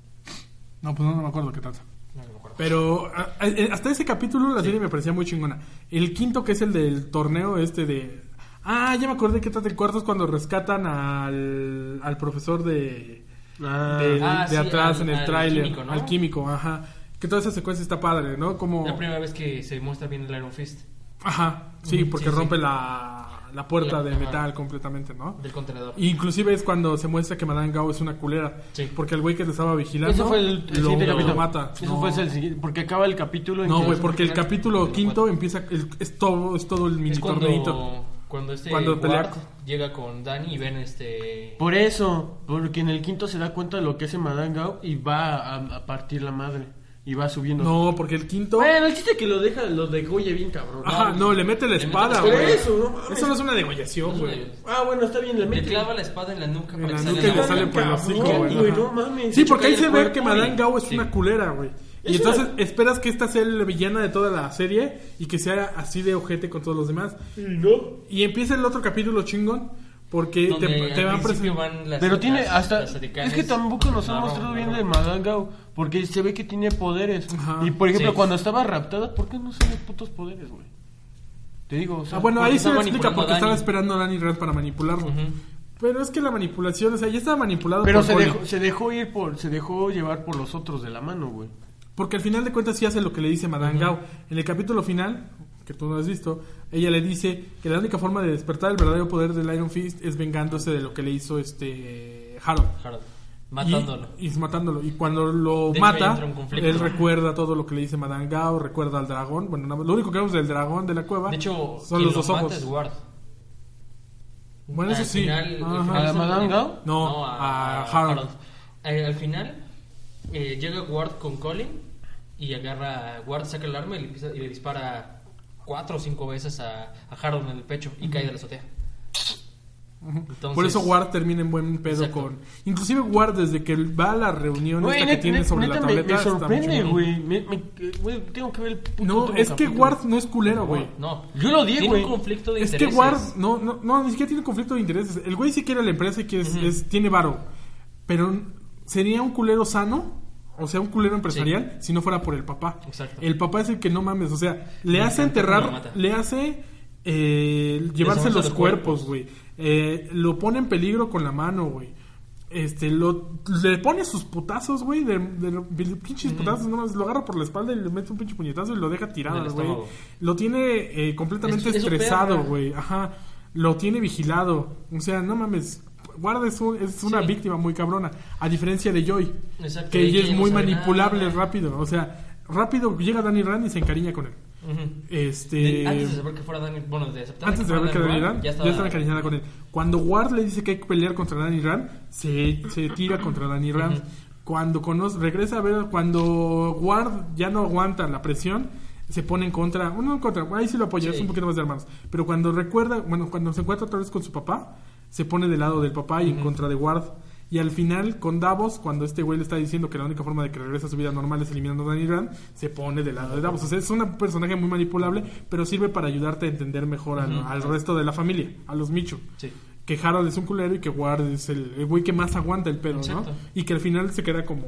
No, pues no, no me acuerdo qué trata. No me acuerdo. Pero a- a- hasta ese capítulo la serie me parecía muy chingona. El quinto, que es el del torneo este de... Ah, ya me acordé que trata el cuarto es cuando rescatan al, al profesor de, Ah, de, Ah, de sí, atrás al- en el tráiler. Al químico, ajá. Que toda esa secuencia está padre, ¿no? Como... La primera vez que se muestra bien el Iron Fist Ajá, sí, porque sí, rompe. La, la puerta La- de ajá. metal completamente, ¿no? del contenedor. Inclusive es cuando se muestra que Madame Gao es una culera. Sí. Porque el güey que le estaba vigilando Ese fue el, el lo, siguiente lo mata. Eso No. fue el siguiente, porque acaba el capítulo en No, güey, porque el capítulo quinto cuatro. empieza, el- es todo, es todo el mini es torneito. cuando, cuando este Cuando Ward pelea- llega con Dani y ven este... Por eso, porque en el quinto se da cuenta de lo que hace Madame Gao y va a, a partir la madre. Y va subiendo. No, porque el quinto. Bueno, el chiste que lo deja, lo degolle bien cabrón. Ajá, no, le mete la Le espada, güey. eso, no mames. Eso no es una degollación, güey. Ah, bueno, está bien, le Le mete. clava la espada en la nuca En para la que nuca salga y le sale por el hocico, güey. no mames. Sí, porque ahí se ve que Madame Gao es una culera, güey. Y Es entonces una- esperas que esta sea la villana de toda la serie y que sea así de ojete con todos los demás. Y no. Y empieza el otro capítulo chingón porque te, te van las Pero tiene hasta... Es que tampoco nos han mostrado bien de Madame Gao. Porque se ve que tiene poderes. Ajá. Y por ejemplo, Sí. cuando estaba raptada, ¿por qué no los putos poderes, güey? Te digo, o sea... Ah, bueno, ahí se explica porque a estaba esperando a Danny Rand para manipularlo. Ujú. Pero es que la manipulación, o sea, ya estaba manipulado Pero por se dejó, se dejó ir por... Se dejó llevar por los otros de la mano, güey. Porque al final de cuentas sí hace lo que le dice Madame Gao. En el capítulo final, que tú no has visto, ella le dice que la única forma de despertar el verdadero poder del Iron Fist es vengándose de lo que le hizo este Harold. Harold, matándolo. Y, y matándolo. Y cuando lo De mata, él recuerda todo lo que le dice Madame Gao, recuerda al dragón. Bueno, nada más- lo único que vemos del dragón de la cueva De hecho, son los lo dos mata ojos. es Ward. Bueno, eso sí. final, ¿A Madame Gao? No, a Harold. Eh, al final, eh, llega Ward con Colin y agarra. Ward saca el arma y le, empieza- y le dispara cuatro o cinco veces a, a Harold en el pecho y cae de la azotea. Entonces- Por eso Ward termina en buen pedo Exacto. con... Inclusive Ward desde que va a la reunión Güey, esta que tiene net- sobre la tableta... me, sorprende, güey. Me- me- güey, tengo que ver el puto No, es que capítulo. Ward no es culero, güey. No. Yo lo odié, Tiene un conflicto de Es que intereses. Ward no, no, no, ni siquiera tiene conflicto de intereses. El güey sí quiere la empresa y que es, es- tiene varo. Pero sería un culero sano, o sea, un culero empresarial, si no fuera por el papá. Exacto. El papá es el que no mames, o sea, le hace enterrar, le hace eh, llevarse los cuerpos, güey. Eh, lo pone en peligro con la mano, güey. Este, lo, le pone sus putazos, güey, de, de, de pinches putazos, no, lo agarra por la espalda y le mete un pinche puñetazo y lo deja tirado, güey. Lo tiene eh, completamente Es- estresado, güey. Ajá. Lo tiene vigilado. O sea, no mames. Guarda es, un- es una Sí. víctima muy cabrona. A diferencia de Joy. Exacto, Que ella es muy manipulable nada. rápido. O sea, rápido llega Danny Rand y se encariña con él. Ujú. Este. De- antes de saber que fuera Danny. Bueno, de aceptar Antes de ver que Danny Rand, Rand, ya estaba, encariñada con él. Cuando Ward le dice que hay que pelear contra Danny Rand, se, se tira contra Danny Rand. Cuando conoce, regresa a ver, cuando Ward ya no aguanta la presión, se pone en contra, bueno, en contra, ahí sí lo apoya, Sí. es un poquito más de hermanos. Pero cuando recuerda, bueno, cuando se encuentra otra vez con su papá, se pone del lado del papá y en contra de Ward. Y al final, con Davos, cuando este güey le está diciendo que la única forma de que regrese a su vida normal es eliminando a Danny Rand, se pone del lado de Davos. O sea, es un personaje muy manipulable, pero sirve para ayudarte a entender mejor al, al resto de la familia, a los Micho. Sí. Que Harold es un culero y que Ward es el, el güey que más aguanta el pedo, Exacto. ¿no? Y que al final se queda como,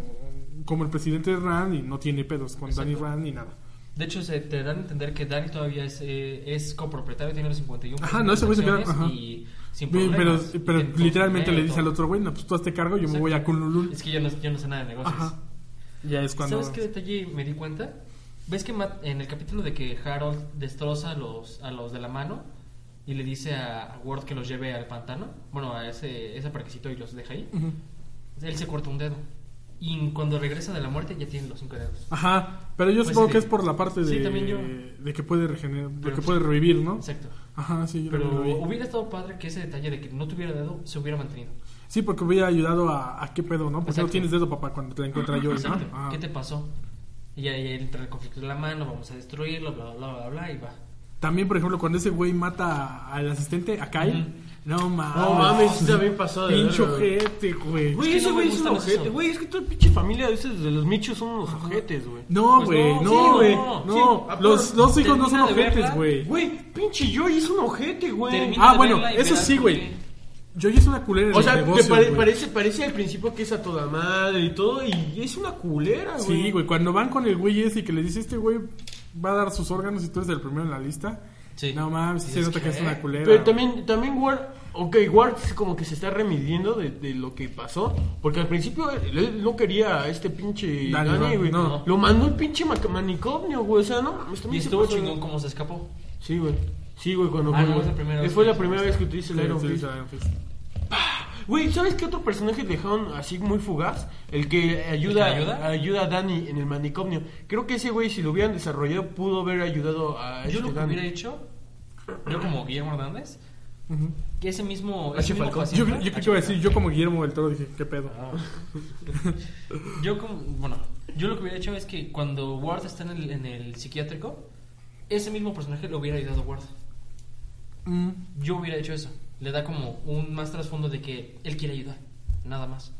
como el presidente de Rand y no tiene pedos con Exacto. Danny Rand ni nada. De hecho, se te dan a entender que Danny todavía es, eh, es copropietario, tiene los 51. Ajá, no, ese güey se queda- ajá. Y sin Pero, literalmente le dice al otro güey, no, pues tú hazte cargo, yo me voy a Kunlulul. Es que yo no, yo no sé nada de negocios. Ajá. Ya es cuando... ¿Sabes qué detalle me di cuenta? ¿Ves que Matt- en el capítulo de que Harold destroza a los, a los de la mano y le dice a, Ward que los lleve al pantano? Bueno, a ese, ese parquecito y los deja ahí. Él se corta un dedo. Y cuando regresa de la muerte ya tiene los cinco dedos. Ajá, pero yo Pues supongo sí. que es por la parte de, Sí, también yo. de que puede regenerar, de que puede revivir, ¿no? Exacto. Ajá, sí, yo Pero también lo vi. hubiera estado padre que ese detalle de que no tuviera dedo se hubiera mantenido. Sí, porque hubiera ayudado a, a qué pedo, ¿no? Porque no Exacto. tienes dedo, papá, cuando te la encuentra yo, ¿no? Exacto. Ajá. ¿Qué te pasó? Y ahí entra el conflicto de la mano, vamos a destruirlo, bla, bla, bla, bla, y va. También, por ejemplo, cuando ese güey mata al asistente, a Kyle. No mames. No mames, sí también pasó de Pinche ojete, güey. Güey, Es que ese güey es un ojete, güey. Es que toda pinche familia de esos de los michos son unos ojetes, güey. No, Pues güey, no, güey. no. No, Sí, a los, los hijos no son ojetes, güey. Güey, pinche Joy es un ojete, güey. Ah, bueno, eso sí, güey. ya es una culera en O sea, que negocios, pare- güey. parece, parece al principio que es a toda madre y todo, y es una culera, güey. Sí, güey, cuando van con el güey ese y que le dice, este güey va a dar sus órganos y tú eres el primero en la lista. Sí. No mames, sí se Dices, nota que es una culera. Pero también, también Ward, ok, Ward como que se está remidiendo de, de lo que pasó, porque al principio él, él no quería a este pinche Dani, Dani, güey. no. Lo mandó el pinche manicomio, güey, o sea, no. Y estuvo pasó chingón cómo se escapó. Sí, güey. Sí, güey, cuando... Ah, no, cuando- es la primera vez fue que la primera vez que utiliza el Iron Fist. Fist. Güey, ¿sabes qué otro personaje dejaron así muy fugaz? El que ayuda, ¿El que ayuda? ayuda a Dani en el manicomio. Creo que ese güey, si lo hubieran desarrollado, pudo haber ayudado a Yo este lo que Dani. hubiera hecho, yo como Guillermo Hernández, Ujú. que ese mismo... Ese mismo Falcón. Yo, yo creo que iba a decir, yo como Guillermo del Toro dije, ¿qué pedo? Ah. (laughs) Yo como, bueno, yo lo que hubiera hecho es que cuando Ward está en el, en el psiquiátrico, ese mismo personaje lo hubiera ayudado a Ward. Mm. Yo hubiera hecho eso. Le da como un más trasfondo de que él quiere ayudar, nada más.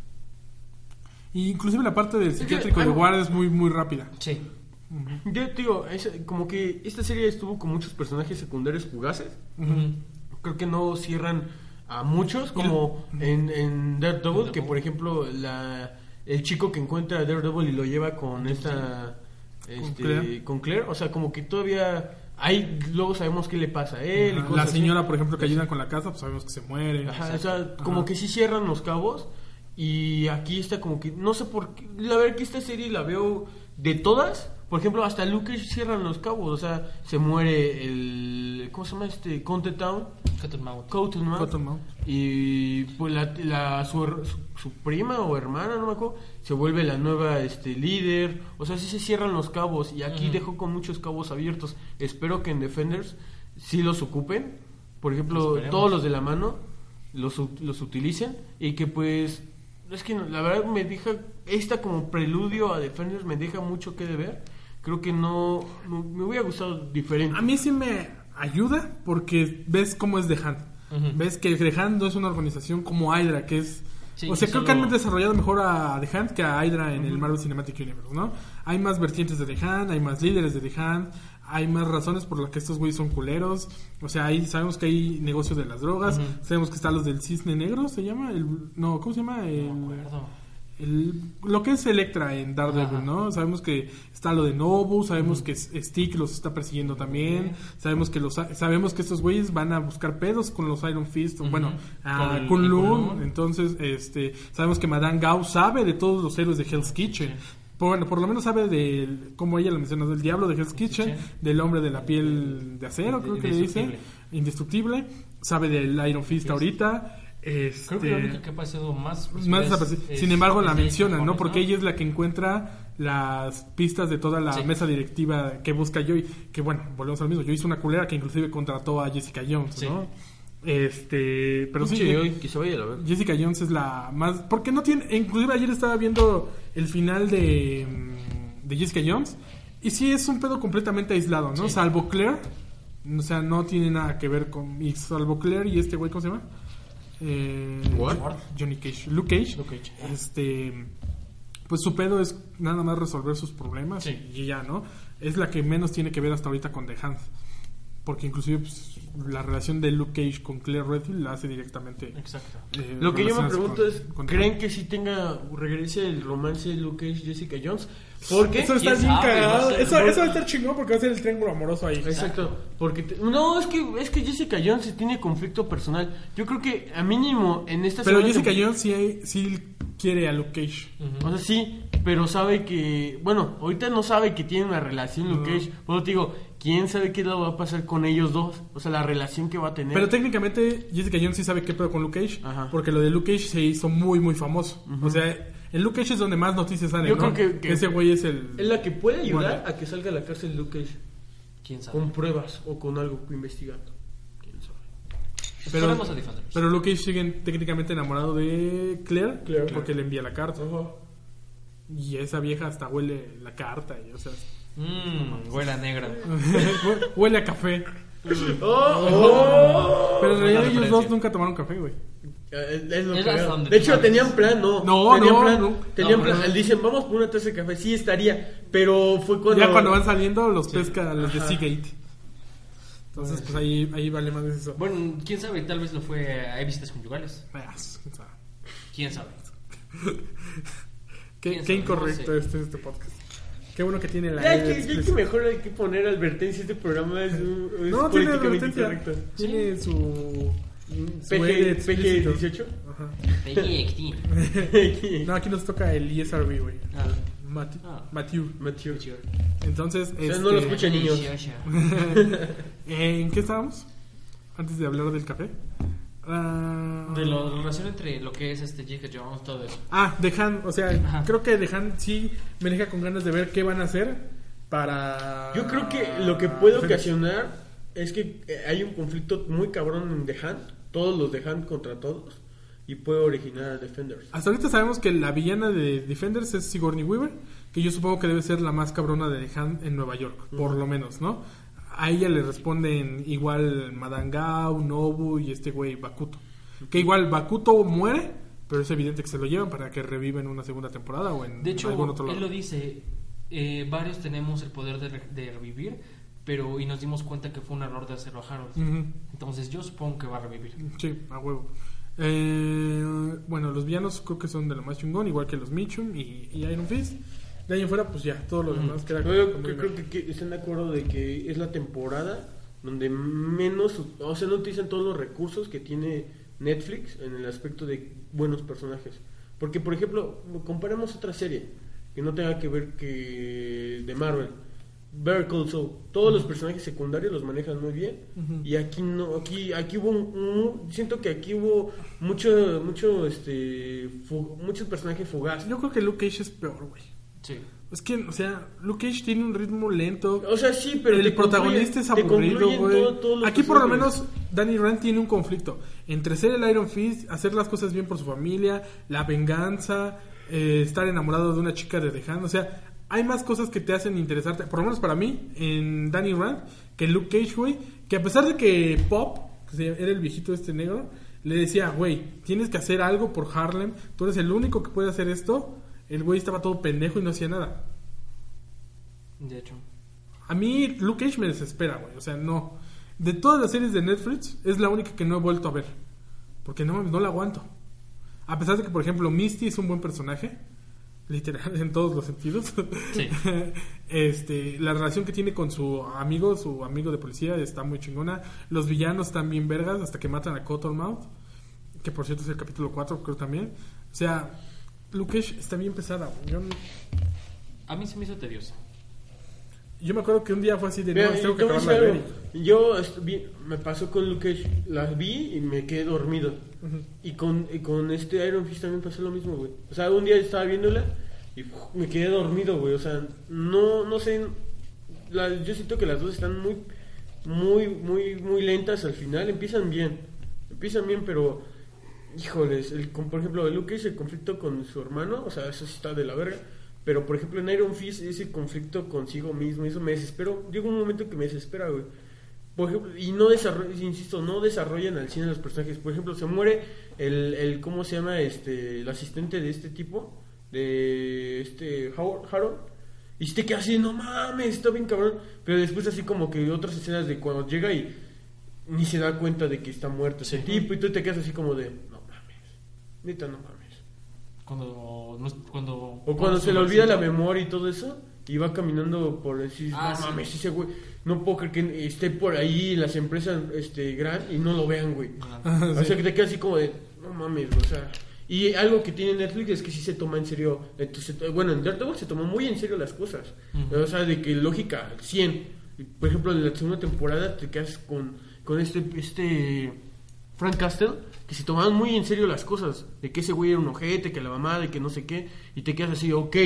Y inclusive la parte del psiquiátrico de Ward es muy, muy rápida. Sí. Yo digo, es como que esta serie estuvo con muchos personajes secundarios fugaces. Creo que no cierran a muchos, como en, en Daredevil, que por ejemplo, la, el chico que encuentra a Daredevil y lo lleva con esta. Este, Claire. con Claire, o sea, como que todavía. Ahí luego sabemos qué le pasa a él. y Ajá. cosas La así. señora, por ejemplo, que ayudan con la casa, pues sabemos que se muere. Ajá, o sea, como que sí cierran los cabos. Y aquí está como que, no sé por qué, la verdad que esta serie la veo de todas. Por ejemplo, hasta Luke cierran los cabos. O sea, se muere el, ¿cómo se llama este? Conte Town. Cottonmouth. Cottonmouth. Cottonmouth. Y pues la, la- su, su, su prima o hermana, no me acuerdo, se vuelve la nueva este líder. O sea, sí se cierran los cabos. Y aquí dejó con muchos cabos abiertos. Espero que en Defenders sí los ocupen. Por ejemplo, Esperemos. todos los de la mano los, los utilicen. Y que pues, es que no, la verdad me deja, esta como preludio a Defenders me deja mucho que deber. Creo que no, no- me hubiera gustado diferente. A mí sí me ayuda porque ves cómo es The Hand. Ujú. Ves que The Hand no es una organización como Hydra, que es... Sí, o sea, creo que han desarrollado mejor a The Hand que a Hydra en el Marvel Cinematic Universe, ¿no? Hay más vertientes de The Hand, hay más líderes de The Hand, hay más razones por las que estos güeyes son culeros. O sea, ahí sabemos que hay negocio de las drogas, sabemos que están los del cisne negro, ¿se llama? El, no, ¿cómo se llama? El, No me acuerdo. El- lo que es Electra en Daredevil, Ajá. ¿no? Sabemos que está lo de Nobu, sabemos que Stick los está persiguiendo también, sabemos que los sabemos que estos güeyes van a buscar pedos con los Iron Fist, o bueno, a Con Lun, entonces este sabemos que Madame Gao sabe de todos los héroes de Hell's Kitchen. Por- Bueno, por lo menos sabe del, como ella lo mencionó, del diablo de Hell's Kitchen, Kitchen. del hombre de la piel de acero, creo que le dice, indestructible, sabe del Iron Fist ahorita, este, Creo que la única que ha pasado más. más es- desaparecida. es- Sin embargo, es la mencionan, ¿no? Porque ella es la que encuentra las pistas de toda la Sí. mesa directiva que busca Joy. Que bueno, volvemos al mismo. Joy hizo una culera que inclusive contrató a Jessica Jones, Sí. ¿no? Este, pero sí. Hoy, que se vaya a verga. Jessica Jones es la más. Porque no tiene. Inclusive ayer estaba viendo el final de, de Jessica Jones. Y sí es un pedo completamente aislado, ¿no? Sí. Salvo Claire. O sea, no tiene nada que ver con. Y salvo Claire y este güey, ¿cómo se llama? Eh? Johnny Cage. Luke Cage. Luke Cage. Este. Pues su pedo es nada más resolver sus problemas Sí. y ya, ¿no? Es la que menos tiene que ver hasta ahorita con The Hand. Porque inclusive pues, la relación de Luke Cage con Claire Redfield la hace directamente. Exacto. eh, Lo que yo me pregunto con- es, con- ¿creen que sí tenga, regrese el romance de Luke Cage Jessica Jones? Porque... Eso está ¿Quién bien cagado. Eso, eso va a estar chingón porque va a ser el triángulo amoroso ahí. Exacto, porque te- no es que es que Jessica Jones tiene conflicto personal. Yo creo que a mínimo en esta Pero Jessica Jones sí, sí quiere a Luke Cage. O sea, sí, pero sabe que, bueno, ahorita no sabe que tiene una relación Luke Cage. Por eso te digo, ¿quién sabe qué va a pasar con ellos dos? O sea, la relación que va a tener. Pero técnicamente Jessica Jones sí sabe qué pedo con Luke Cage. Ajá. Porque lo de Luke Cage se hizo muy, muy famoso. O sea, en Luke Cage es donde más noticias salen. Yo ¿no? creo que- que- Ese güey es el. es la que puede ayudar Bueno. a que salga a la cárcel Luke Cage ¿Quién sabe? con pruebas o con algo investigando. ¿Quién sabe? Pero, Luke Cage sigue técnicamente enamorado de Claire, Claire. porque le envía la carta. Y esa vieja hasta huele la carta. Y, o sea, Mmm, huele a negra. (laughs) huele a café. ¡Oh! Pero en realidad ellos dos nunca tomaron café, güey. Es lo que De hecho, sabes. tenían plan, no. No, tenían no, plan, no. Tenían No, plan. no. Dicen, vamos por una taza de café. Sí, estaría. Pero fue cuando. Ya cuando van saliendo los pesca los de. Seagate. Entonces, pues ahí, ahí vale más eso. Bueno, quién sabe, tal vez lo fue a visitas conyugales. Vaya, quién sabe. Quién sabe. (laughs) Qué, Quién qué sabe, incorrecto no sé. este, este podcast. Qué bueno que tiene la Ya, que, que, mejor hay que poner advertencia. Este programa es, un- es No, tiene advertencia. Tiene su. su PG, E explícito. PG 18. Ajá. Peggy (laughs) No, aquí nos toca el ESRB, güey. Ah. Mati- Ah. Matthew. Matthew. Entonces, sea, este, no lo escuchan niños. (laughs) ¿En qué estábamos? Antes de hablar del café. Ah, De lo- la relación entre lo que es este Jessica Jones, todo eso. Ah, dejan, o sea, Ajá. creo que dejan sí me deja con ganas de ver qué van a hacer para. Yo creo que lo que puede ocasionar es que eh, hay un conflicto muy cabrón en The Hand. Todos los The Hand contra todos. Y puede originar a Defenders. Hasta ahorita sabemos que la villana de Defenders es Sigourney Weaver, que yo supongo que debe ser la más cabrona de The Hand en Nueva York, por lo menos, ¿no? A ella le responden igual Madame Gao, Nobu y este güey Bakuto. Que igual Bakuto muere, pero es evidente que se lo llevan para que reviva en una segunda temporada o en De hecho, algún otro lado. él lo dice, eh, varios tenemos el poder de, re- de revivir, pero y nos dimos cuenta que fue un error de hacerlo a Harold. Entonces yo supongo que va a revivir. Sí, a huevo. Eh, bueno, los villanos creo que son de lo más chingón, igual que los Mitchum y, y Iron Fist. De ahí en fuera, pues ya, todo lo demás queda Yo creo, que, que están de acuerdo de que es la temporada donde menos, o sea, no utilizan todos los recursos que tiene Netflix en el aspecto de buenos personajes. Porque, por ejemplo, comparemos otra serie que no tenga que ver que de Marvel. Better Call Saul. Todos los personajes secundarios los manejan muy bien y aquí no, aquí, aquí hubo, un- un- siento que aquí hubo mucho, mucho, este, fu- muchos personajes fugaz. Yo creo que Luke Cage es peor, güey. Sí. Es que, o sea, Luke Cage tiene un ritmo lento. O sea, sí, pero el protagonista es aburrido, güey. Aquí por lo menos Danny Rand tiene un conflicto entre ser el Iron Fist, hacer las cosas bien por su familia, la venganza, eh, estar enamorado de una chica de Hand. O sea, hay más cosas que te hacen interesarte, por lo menos para mí, en Danny Rand, que Luke Cage, güey. Que a pesar de que Pop, que era el viejito este negro, le decía, güey, tienes que hacer algo por Harlem, tú eres el único que puede hacer esto. El güey estaba todo pendejo y no hacía nada. De hecho. A mí Luke Cage me desespera, güey. O sea, no. De todas las series de Netflix, es la única que no he vuelto a ver. Porque no, mames, no la aguanto. A pesar de que, por ejemplo, Misty es un buen personaje. Literal, (laughs) en todos los sentidos. Sí. (laughs) este, la relación que tiene con su amigo, su amigo de policía, está muy chingona. Los villanos están bien vergas hasta que matan a Cottonmouth. Que por cierto es el capítulo 4, creo también. O sea, Luke Cage está bien pesada. Yo, A mí se me hizo tedioso. yo me acuerdo que un día fue así de Mira, no, tengo que yo voy a acabarla de decir ver. algo. Yo vi- me pasó con Luke Cage, las vi y me quedé dormido. Y con, y con este Iron Fist también pasó lo mismo, güey. O sea, un día estaba viéndola y uf, me quedé dormido, güey. O sea, no, no sé. la- yo siento que las dos están muy, muy, muy, muy lentas al final. Empiezan bien, empiezan bien, pero, híjoles, el, con- por ejemplo, de Luke Cage, el conflicto con su hermano, o sea, eso sí está de la verga. Pero, por ejemplo, en Iron Fist, ese conflicto consigo mismo, eso me desesperó. Llega un momento que me desespera, güey. Por ejemplo, y no desarrollan, insisto, no desarrollan al cine los personajes. Por ejemplo, se muere el, el ¿cómo se llama? Este, el asistente de este tipo, de este Howard, Harold. Y si te quedas así, no mames, está bien cabrón. Pero después así como que otras escenas de cuando llega y ni se da cuenta de que está muerto ese Sí. tipo. Y tú te quedas así como de, neta, no mames. Cuando. no es- cuando O cuando se le olvida la memoria y todo eso, y va caminando por decir, Ah, no sí. mames, ese güey, no puedo creer que esté por ahí en las empresas este, gran y no lo vean, güey. Ah, O sea, que te quedas así como de, no mames, o sea. Y algo que tiene Netflix es que sí se toma en serio. Entonces, eh, bueno, en Daredevil se tomó muy en serio las cosas. Ujú. O sea, de que lógica, 100. Y, Por ejemplo, en la segunda temporada te quedas con, con este, este Frank Castle, que se tomaban muy en serio las cosas. De que ese güey era un ojete, que la mamá, de que no sé qué. Y te quedas así, ok.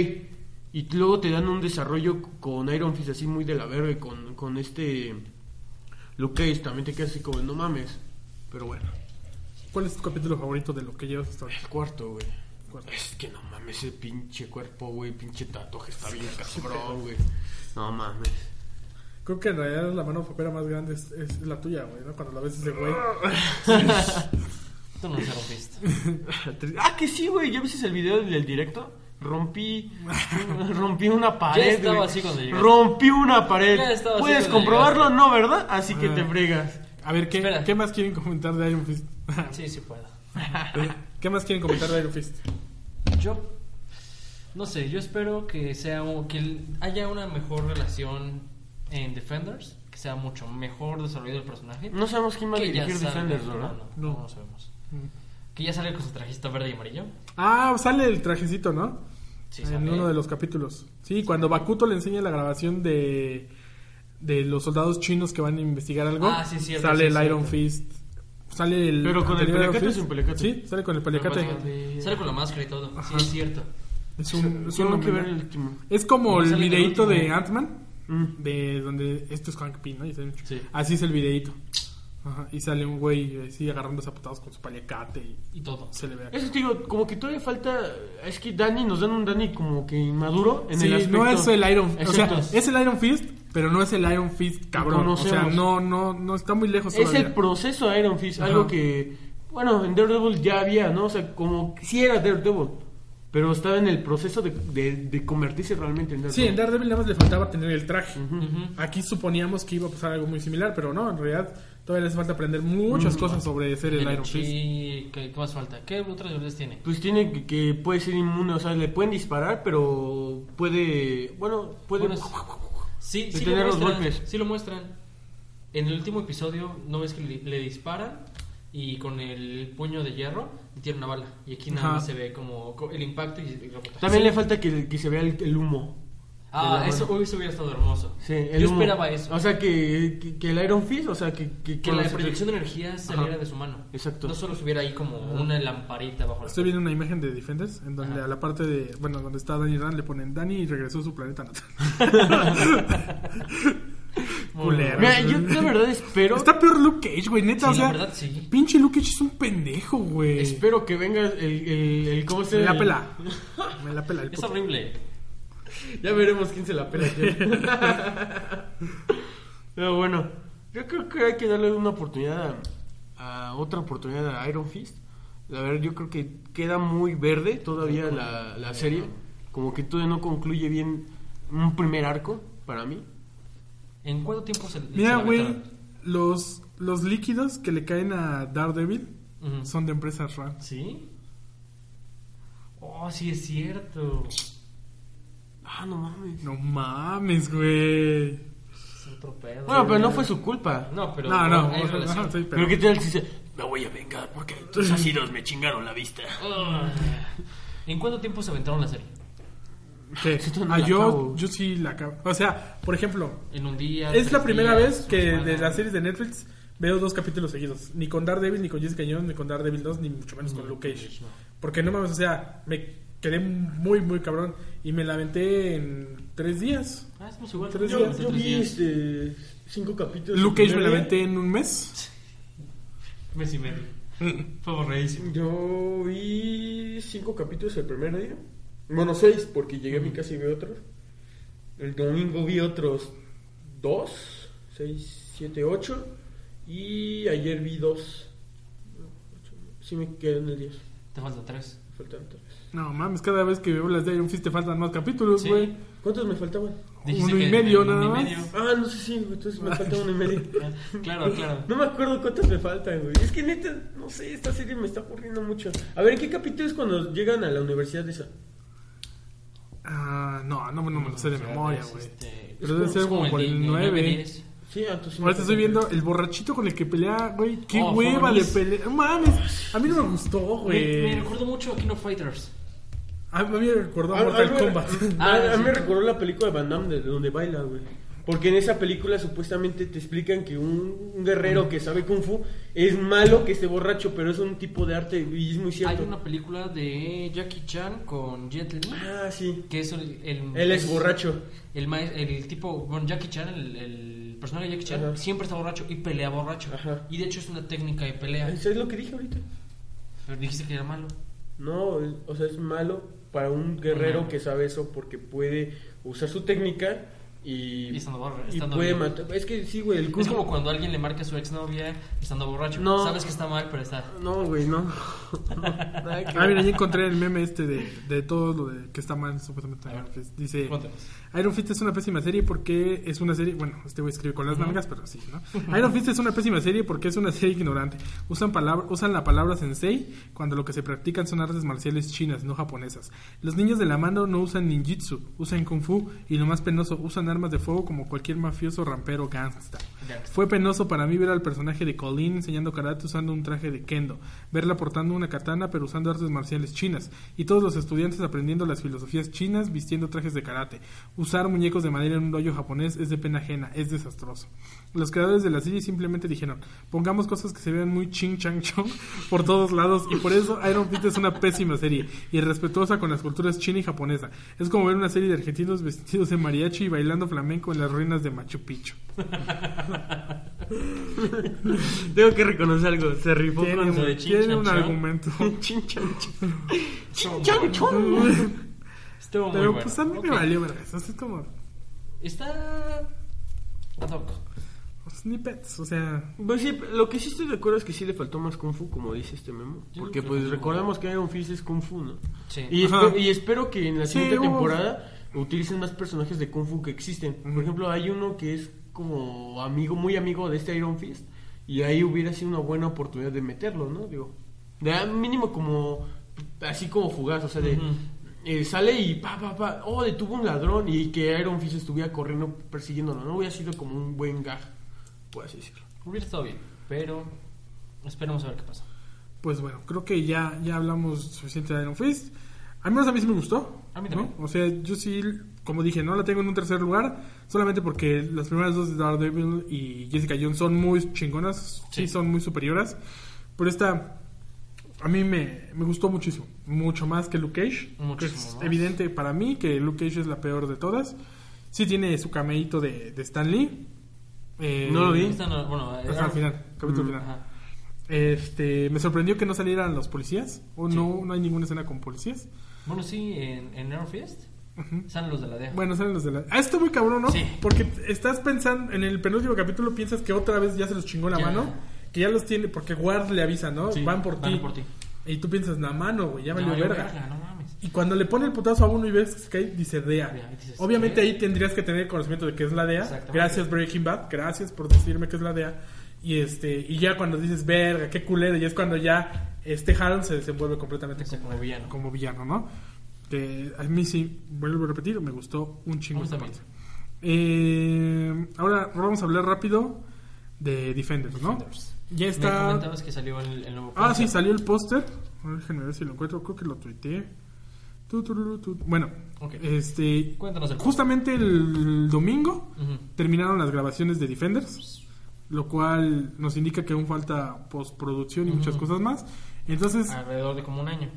Y luego te dan un desarrollo con Iron Fist así muy de la verga y con, con este Luke Cage. También te quedas así como, no mames. Pero bueno. ¿Cuál es tu capítulo favorito de lo que llevas hasta ahora? El cuarto, güey. Es que no mames, ese pinche cuerpo, güey, pinche tatuaje está bien cabrón, güey. No mames. Creo que en realidad la mano papera más grande es, es la tuya, güey, ¿no? Cuando la ves ese güey. (laughs) Tú no se rompiste. (laughs) Ah, que sí, güey. ¿Ya viste el video del directo? Rompí, (laughs) rompí una pared. Ya estaba güey. así cuando llegaste. Rompí una pared. Ya estaba así Puedes comprobarlo, llegaste. no, ¿verdad? Así que Ah. te fregas. A ver, ¿qué, Espera. ¿qué más quieren comentar de Iron Fist? Sí, sí puedo. ¿Qué más quieren comentar de Iron Fist? Yo. No sé, yo espero que sea un- que haya una mejor relación en Defenders, que sea mucho mejor desarrollado el personaje. No sabemos quién va a que ya dirigir Defenders, ¿verdad? No, no, No. no lo sabemos. Que ya sale con su trajista verde y amarillo. Ah, sale el trajecito, ¿no? Sí, en sale. uno de los capítulos. Sí, cuando Bakuto le enseña la grabación de, de los soldados chinos que van a investigar algo, Ah, sí, cierto, sale sí, el Iron. Fist. Sale el. ¿Pero con el paliacate sin paliacate? Sí, sale con el paliacate. Sale- Sale con la máscara y todo. Sí, es cierto. Es un, es un que ver el último. Es como el en videíto de. Ant-Man, Mm. de donde esto es Hank Pym, ¿no? Sí. Así es el videíto. Ajá, y sale un güey así agarrando zapatados con su paliacate y Y todo. se le ve acá. Eso te digo, como que todavía falta. Es que Dani nos dan un Dani como que inmaduro en Sí, el aspecto. no es el Iron O sea, Exacto. es el Iron Fist, pero no es el Iron Fist cabrón. O sea, conocemos. no, no, no está muy lejos Es el proceso Iron Fist, Ajá. algo que Bueno, en Daredevil ya había, ¿no? O sea, como sí era Daredevil, pero estaba en el proceso de, de, de convertirse realmente en Daredevil. Sí, en Daredevil nada más le faltaba tener el traje. Aquí suponíamos que iba a pasar algo muy similar, pero no, en realidad todavía le hace falta aprender muchas cosas sobre ser el El Iron Fist. ¿qué, qué más falta? ¿Qué otras habilidades tiene? Pues tiene que, que puede ser inmune, o sea, le pueden disparar, pero puede, bueno, puede... Bueno, Sí, sí Detener lo los muestran. golpes. Sí lo muestran. En el último episodio, ¿no ves que le, le disparan? Y con el puño de hierro tiene una bala. Y aquí nada Ajá. más se ve como co- el impacto y y rebota. También le falta que, que se vea el, el humo. de Ah, la eso, mano. uy, eso hubiera estado hermoso. Sí, el Yo humo. esperaba eso. O sea, que, que, que el Iron Fist, o sea, que... Que, que la se- proyección de energía saliera Ajá. de su mano. Exacto. No solo estuviera ahí como una lamparita bajo la Estoy viendo una imagen de Defenders en donde Ajá. a la parte de, bueno, donde está Danny Rand le ponen Danny regresó a su planeta natal. (laughs) (laughs) Culero. Mira, yo de verdad espero... Está peor Luke Cage, güey, neta, Sí, o la sea, verdad, sí. pinche Luke Cage es un pendejo, güey. Espero que venga el... el, el ¿Cómo se Me la el- pela. (laughs) Me la pela el Es puto. horrible. Ya veremos quién se la pela. (laughs) Pero bueno, yo creo que hay que darle una oportunidad a, a otra oportunidad a Iron Fist. La verdad, yo creo que queda muy verde todavía la, la serie. Como que todavía no concluye bien un primer arco para mí. ¿En cuánto tiempo se, se Mira, güey, aventaron? los, los líquidos que le caen a Daredevil son de empresas Rand. ¿Sí? Oh, sí es cierto. Ah, no mames. No mames, güey. Es otro pedo. Bueno, pero no fue su culpa. No, pero No, no, hay o sea, relación. ajá, sí, Pero qué tal si dice, me voy a vengar porque tus ácidos me chingaron la vista. Ah. ¿En cuánto tiempo se aventaron la serie? ¿Qué? No Ah, yo, yo sí la acabo. O sea, por ejemplo, En un día. es la primera días, vez que semana. de las series de Netflix veo dos capítulos seguidos. Ni con Daredevil, ni con Jessica Jones, ni con Daredevil 2, ni mucho menos con Luke Cage. no. Porque no mames, o sea, me quedé muy, muy cabrón. Y me la aventé en tres días. Ah, estamos igual. Tres Yo, días. yo vi este, cinco capítulos. Luke Cage me la Primer día. aventé en un mes. (laughs) Mes y medio. Fue. Yo vi cinco capítulos el primer día. Bueno, seis, porque llegué a mi casa y vi otros. El domingo vi otros dos, seis, siete, ocho. Y ayer vi dos. Sí me quedan el diez. Te faltan tres. Me faltan tres. No mames, cada vez que veo las de Iron Fist te faltan más capítulos, Sí. güey. ¿Cuántos me faltaban? Dijiste Uno y medio, nada y más. medio. Ah, no sé si, entonces me falta uno y medio. (laughs) Claro, claro. No me acuerdo cuántas me faltan, güey. Es que neta, no sé, esta serie me está aburriendo mucho. A ver, ¿en qué capítulo es cuando llegan a la universidad esa? Ah, no, no, no me lo sé de memoria, güey. este, Pero debe es ser como el por el el 9. Sí,10. ah, entonces sí Ahorita estoy viendo el borrachito con el que pelea, güey. Qué Oh, hueva le buenísimo. pelea. No mames, a mí no me gustó, Me, me güey. recuerdo mucho a King of Fighters. A mí me recordó a Mortal Kombat. A, (laughs) Ah, a mí sí. me recordó la película de Van Damme de donde baila, güey. Porque en esa película supuestamente te explican que un, un guerrero que sabe kung fu es malo que esté borracho, pero es un tipo de arte y es muy Hay cierto. una película de Jackie Chan con Jet Li. Ah, sí. Que es el. el Él es borracho. El, ma- el tipo. Bueno, Jackie Chan, el, el personaje de Jackie Chan, Ajá. siempre está borracho y pelea borracho. Ajá. Y de hecho es una técnica de pelea. ¿Eso es lo que dije ahorita? Pero dijiste que era malo. No, o sea, es malo para un guerrero Ajá. que sabe eso porque puede usar su técnica y, Y estando borra- y estando puede matar. Es que sí, güey, el Es kung- como cuando alguien le marca a su exnovia estando borracho. No. Sabes que está mal, pero está. No, güey, no. (laughs) Que Ah, mira, ver. ya encontré el meme este de, de todo lo de que está mal, supuestamente. Dice: Cuéntanos. Iron Fist es una pésima serie porque es una serie. Bueno, este güey escribe con las nalgas, pero sí, ¿no? Iron Fist es una pésima serie porque es una serie ignorante. Usan, palabra, usan la palabra sensei cuando lo que se practican son artes marciales chinas, no japonesas. Los niños de la mano no usan ninjutsu, usan kung fu y lo más penoso, usan armas de fuego como cualquier mafioso rampero. Gangsta. Fue penoso para mí ver al personaje de Colleen enseñando karate usando un traje de kendo, verla portando una katana pero usando artes marciales chinas, y todos los estudiantes aprendiendo las filosofías chinas vistiendo trajes de karate. Usar muñecos de madera en un dojo japonés es de pena ajena, es desastroso. Los creadores de la serie simplemente dijeron, pongamos cosas que se vean muy ching chang chong (laughs) por todos lados, y por eso Iron Fist es una pésima serie, irrespetuosa con las culturas china y japonesa. Es como ver una serie de argentinos vestidos de mariachi y bailando flamenco en las ruinas de Machu Picchu. (laughs) Tengo que reconocer algo. Se rifó Tiene, con un- de chin, tiene chan, un chan. argumento. Chin, chan, chan. Chin, chan, (laughs) chan. Estuvo muy Pero bueno. pues a mí me valió, ¿verdad? Eso es como... Está. ad hoc. snippets, o sea... Pues sí, lo que sí estoy de acuerdo es que sí le faltó más Kung Fu, como dice este memo. Yo Porque pues que- recordamos que Iron Fist es Kung Fu, ¿no? Sí. Y, espe- y espero que en la siguiente temporada utilicen más personajes de Kung Fu que existen. Por ejemplo, hay uno que es como amigo, muy amigo de este Iron Fist. Y ahí hubiera sido una buena oportunidad de meterlo, ¿no? Digo, de a- mínimo como, así como fugaz, o sea, de... eh, sale y pa, pa, pa, oh, detuvo un ladrón y que Iron Fist estuviera corriendo persiguiéndolo, ¿no? Hubiera sido como un buen gag, por así decirlo. Hubiera estado bien, pero esperemos a ver qué pasa. Pues bueno, creo que ya, ya hablamos suficiente de Iron Fist. Al menos a mí sí me gustó. A mí ¿no? también. O sea, yo sí, como dije, no la tengo en un tercer lugar, solamente porque las primeras dos de Daredevil y Jessica Jones son muy chingonas, sí, Sí. son muy superiores. Pero esta, a mí me, me gustó muchísimo, mucho más que Luke Cage. Muchísimo es más. evidente para mí que Luke Cage es la peor de todas. Sí tiene su cameíto de, de Stan Lee. Eh, No lo vi. No- bueno, Hasta era- el final, capítulo Mm, final. Ajá. Este, me sorprendió que no salieran los policías. O no, no hay ninguna escena con policías. Bueno, sí, en, en Iron Fist salen los de la DEA. Bueno, salen los de la. Ah, está muy cabrón, ¿no? Sí. Porque estás pensando, en el penúltimo capítulo piensas que otra vez ya se los chingó la Ya. mano. Que ya los tiene, porque Ward le avisa, ¿no? Sí, van por van ti. por ti. Y tú piensas, la mano, güey, ya valió verga. verga, no mames. Y cuando le pone el putazo a uno y ves que se cae, dice DEA. Dices, Obviamente ¿qué? ahí tendrías que tener conocimiento de qué es la DEA. Gracias Breaking Bad, gracias por decirme qué es la DEA. Y este y ya cuando dices, verga, qué culero, y es cuando ya este Harold se desenvuelve completamente como, como villano. como villano, ¿no? Que a mí sí, vuelvo a repetir, me gustó un chingo. Eh, ahora vamos a hablar rápido de Defenders, ¿no? Defenders. Ya Me está... comentabas que salió el, el nuevo Ah, sí, salió el póster. Déjenme ver si lo encuentro. Creo que lo tuiteé. Tu, tu, tu, tu. Bueno, este. Cuéntanos el Justamente el domingo terminaron las grabaciones de Defenders, lo cual nos indica que aún falta postproducción y muchas cosas más. Entonces, Alrededor de como un año.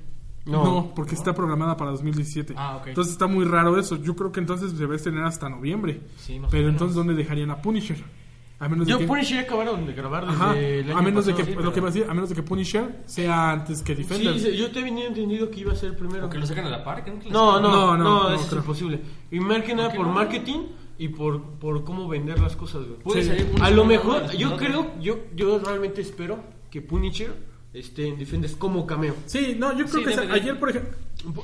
no, porque está programada para 2017. Ah, ok. Entonces está muy raro eso. Yo creo que entonces se va a estrenar hasta noviembre. Sí, más o Pero menos. entonces, ¿dónde dejarían a Punisher? A menos de Yo que... Punisher acabaron de grabar desde Ajá, el año a menos de que, pasado. lo que va a decir, a menos de que Punisher sea antes que Defenders. Sí, yo te venía entendido que iba a ser primero. Que lo sacan a la par, que nunca lo No, no, No, no, no, no, no, eso es creo. imposible. Y más que nada por no? marketing y por, por cómo vender las cosas, güey. Puede Sí. salir A lo mejor, yo ¿no? creo, yo, yo realmente espero que Punisher esté en Defenders como cameo. Sí, no, yo creo Sí, que de- ayer, por ejemplo...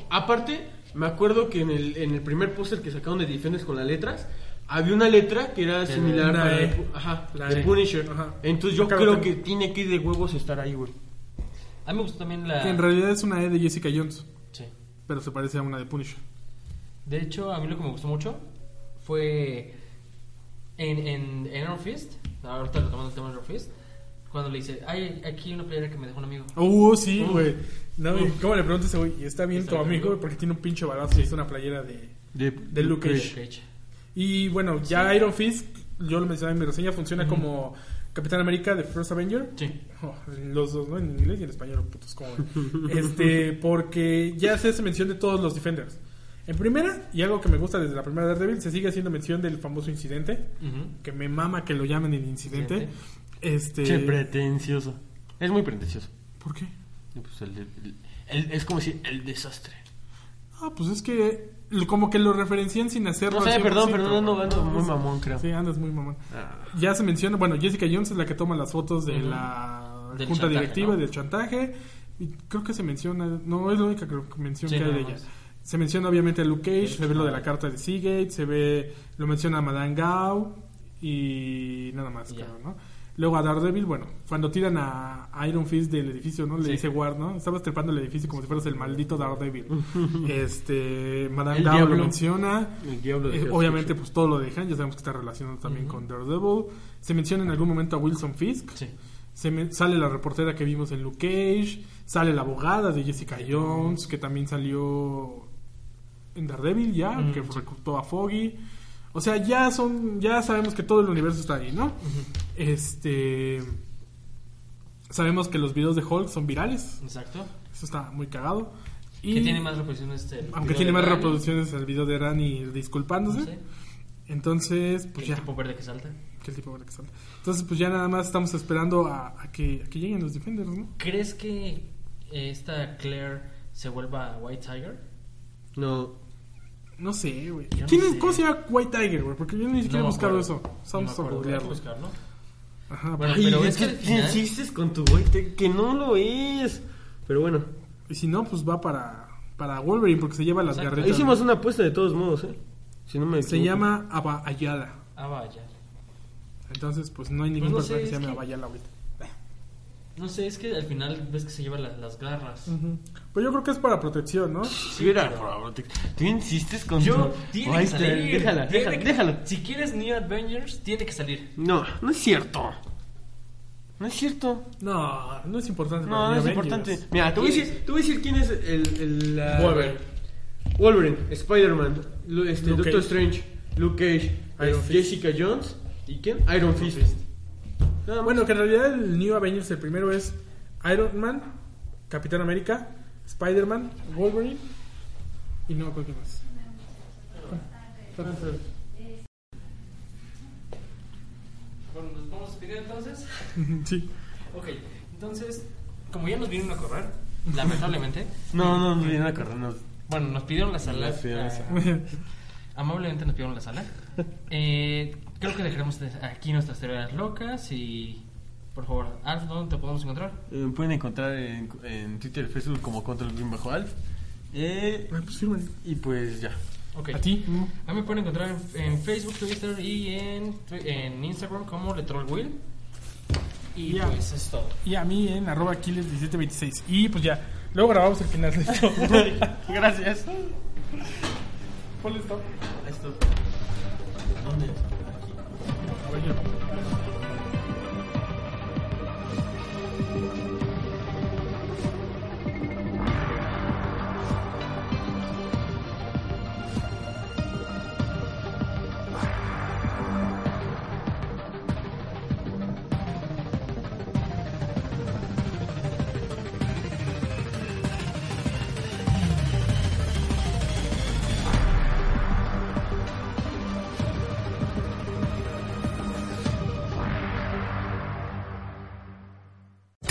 Aparte, me acuerdo que en el, en el primer póster que sacaron de Defenders con las letras, había una letra que era similar a la de, ajá, La de. Punisher. Ajá. Entonces yo creo que tiene que ir de huevos estar ahí, güey. A mí me gustó también la... Que en realidad es una E de Jessica Jones, Sí. pero se parece a una de Punisher. De hecho, a mí lo que me gustó mucho fue en, en, en Iron Fist, ahorita retomando el tema de Iron Fist, cuando le dice, hay aquí una playera que me dejó un amigo. Uh, sí, Uh. güey. No, y Uh. ¿Cómo le preguntas a ese güey? ¿Y está bien ¿Está tu amigo? Porque tiene un pinche balazo y es una playera de... De Luke Cage. Y bueno, ya Iron Fist, yo lo mencionaba en mi reseña, funciona como Capitán América de First Avenger. Sí. Oh, los dos, ¿no? En inglés y en español, putos, como. (laughs) este, porque ya se hace mención de todos los Defenders. En primera, y algo que me gusta desde la primera Daredevil, se sigue haciendo mención del famoso incidente. Que me mama que lo llamen el incidente. Este. Che, pretencioso. Es muy pretencioso. ¿Por qué? Pues el- el- el- es como decir el desastre. Ah, pues es que como que lo referencian sin hacerlo. No sé, perdón, 100%. perdón, ando, ando muy mamón, creo. Sí, andas muy mamón. Ah. Ya se menciona, bueno, Jessica Jones es la que toma las fotos de la Del junta chantaje, directiva ¿no? del chantaje. Y creo que se menciona, no es la única mención Sí, que hay de ella. Se menciona obviamente a Luke Cage, Sí, se ve lo de la claro. carta de Seagate, se ve, lo menciona a Madame Gao y nada más, creo, ¿no? Luego a Daredevil, bueno, cuando tiran a Iron Fist del edificio, ¿no? Le Sí. dice Ward, ¿no? Estabas trepando el edificio como si fueras el maldito Daredevil. (laughs) este, Madame El Gao diablo. lo menciona. El diablo de Eh, obviamente, pues todo lo dejan. Ya sabemos que está relacionado también con Daredevil. Se menciona en algún momento a Wilson Fisk. Sí. Se me- sale la reportera que vimos en Luke Cage. Sale la abogada de Jessica Jones, que también salió en Daredevil ya, Mm, que sí. reclutó a Foggy. O sea, ya son, ya sabemos que todo el universo está ahí, ¿no? Este, sabemos que los videos de Hulk son virales. Exacto. Eso está muy cagado. Y Que tiene más reproducciones este, el aunque video tiene de más Rani. reproducciones el video de Rani disculpándose. Sí. Entonces, pues el ya. tipo verde que salta. Que el tipo verde que salta. Entonces, pues ya nada más estamos esperando a, a que, a que lleguen los Defenders, ¿no? ¿Crees que esta Claire se vuelva White Tiger? No. No sé, güey. Yo no ¿Quién es, sé. ¿Cómo se llama White Tiger, güey? Porque yo ni siquiera he buscado eso. Vamos a googlearlo. Ajá, Bueno, Ay, pero es que que insistes con tu güey, que no lo es. Pero bueno, Y si no, pues va para, para Wolverine porque se lleva las Exacto. garritas. hicimos una apuesta de todos modos, ¿eh? Si no me Se equivoco. llama Aba Ayala. Entonces, pues no hay ningún no personaje que se llame Abayala ahorita. No sé, es que al final ves que se lleva la- las garras. Pues yo creo que es para protección, ¿no? Sí, era, por favor, te- tú insistes con Yo, tu- tiene Ay, que salir. Déjala, tiene déjala, que- déjala. Si quieres New Avengers, tiene que salir. No, no es cierto. No es cierto. No, no es importante. No, para no es Avengers. importante. Mira, te voy a decir, te voy a decir quién es el... el la- Wolverine. Wolverine, Spider-Man, Lu- este, Luke Doctor Cage. Strange, Luke Cage, Iron este, Fist. Jessica Jones y quién? Iron Fist. Nada. Bueno, que en realidad el New Avengers, el primero es Iron Man, Capitán América, Spider-Man, Wolverine y no qué más. Bueno, nos vamos a despedir entonces. (laughs) Sí. Ok, entonces, como ya nos vinieron a correr, (laughs) lamentablemente, No, no, no viene a corrernos. bueno, nos pidieron la sala. Nos pidieron la eh, amablemente nos pidieron la sala. (laughs) Eh, creo que dejaremos de- aquí nuestras teorías locas y, por favor, Alf, ¿dónde te podemos encontrar? Eh, me pueden encontrar en, en Twitter y Facebook como Control Green Bajo Alf. Eh, Ah, pues y pues ya. Ok. ¿A ti? A mí me pueden encontrar en, en Facebook, Twitter y en, en Instagram como Letrol Will. Y pues es todo. Y a mí en arroba Aquiles1726. Y pues ya, luego grabamos el final de esto. (laughs) Gracias. Ponle stop. Esto. ¿Dónde? A ver,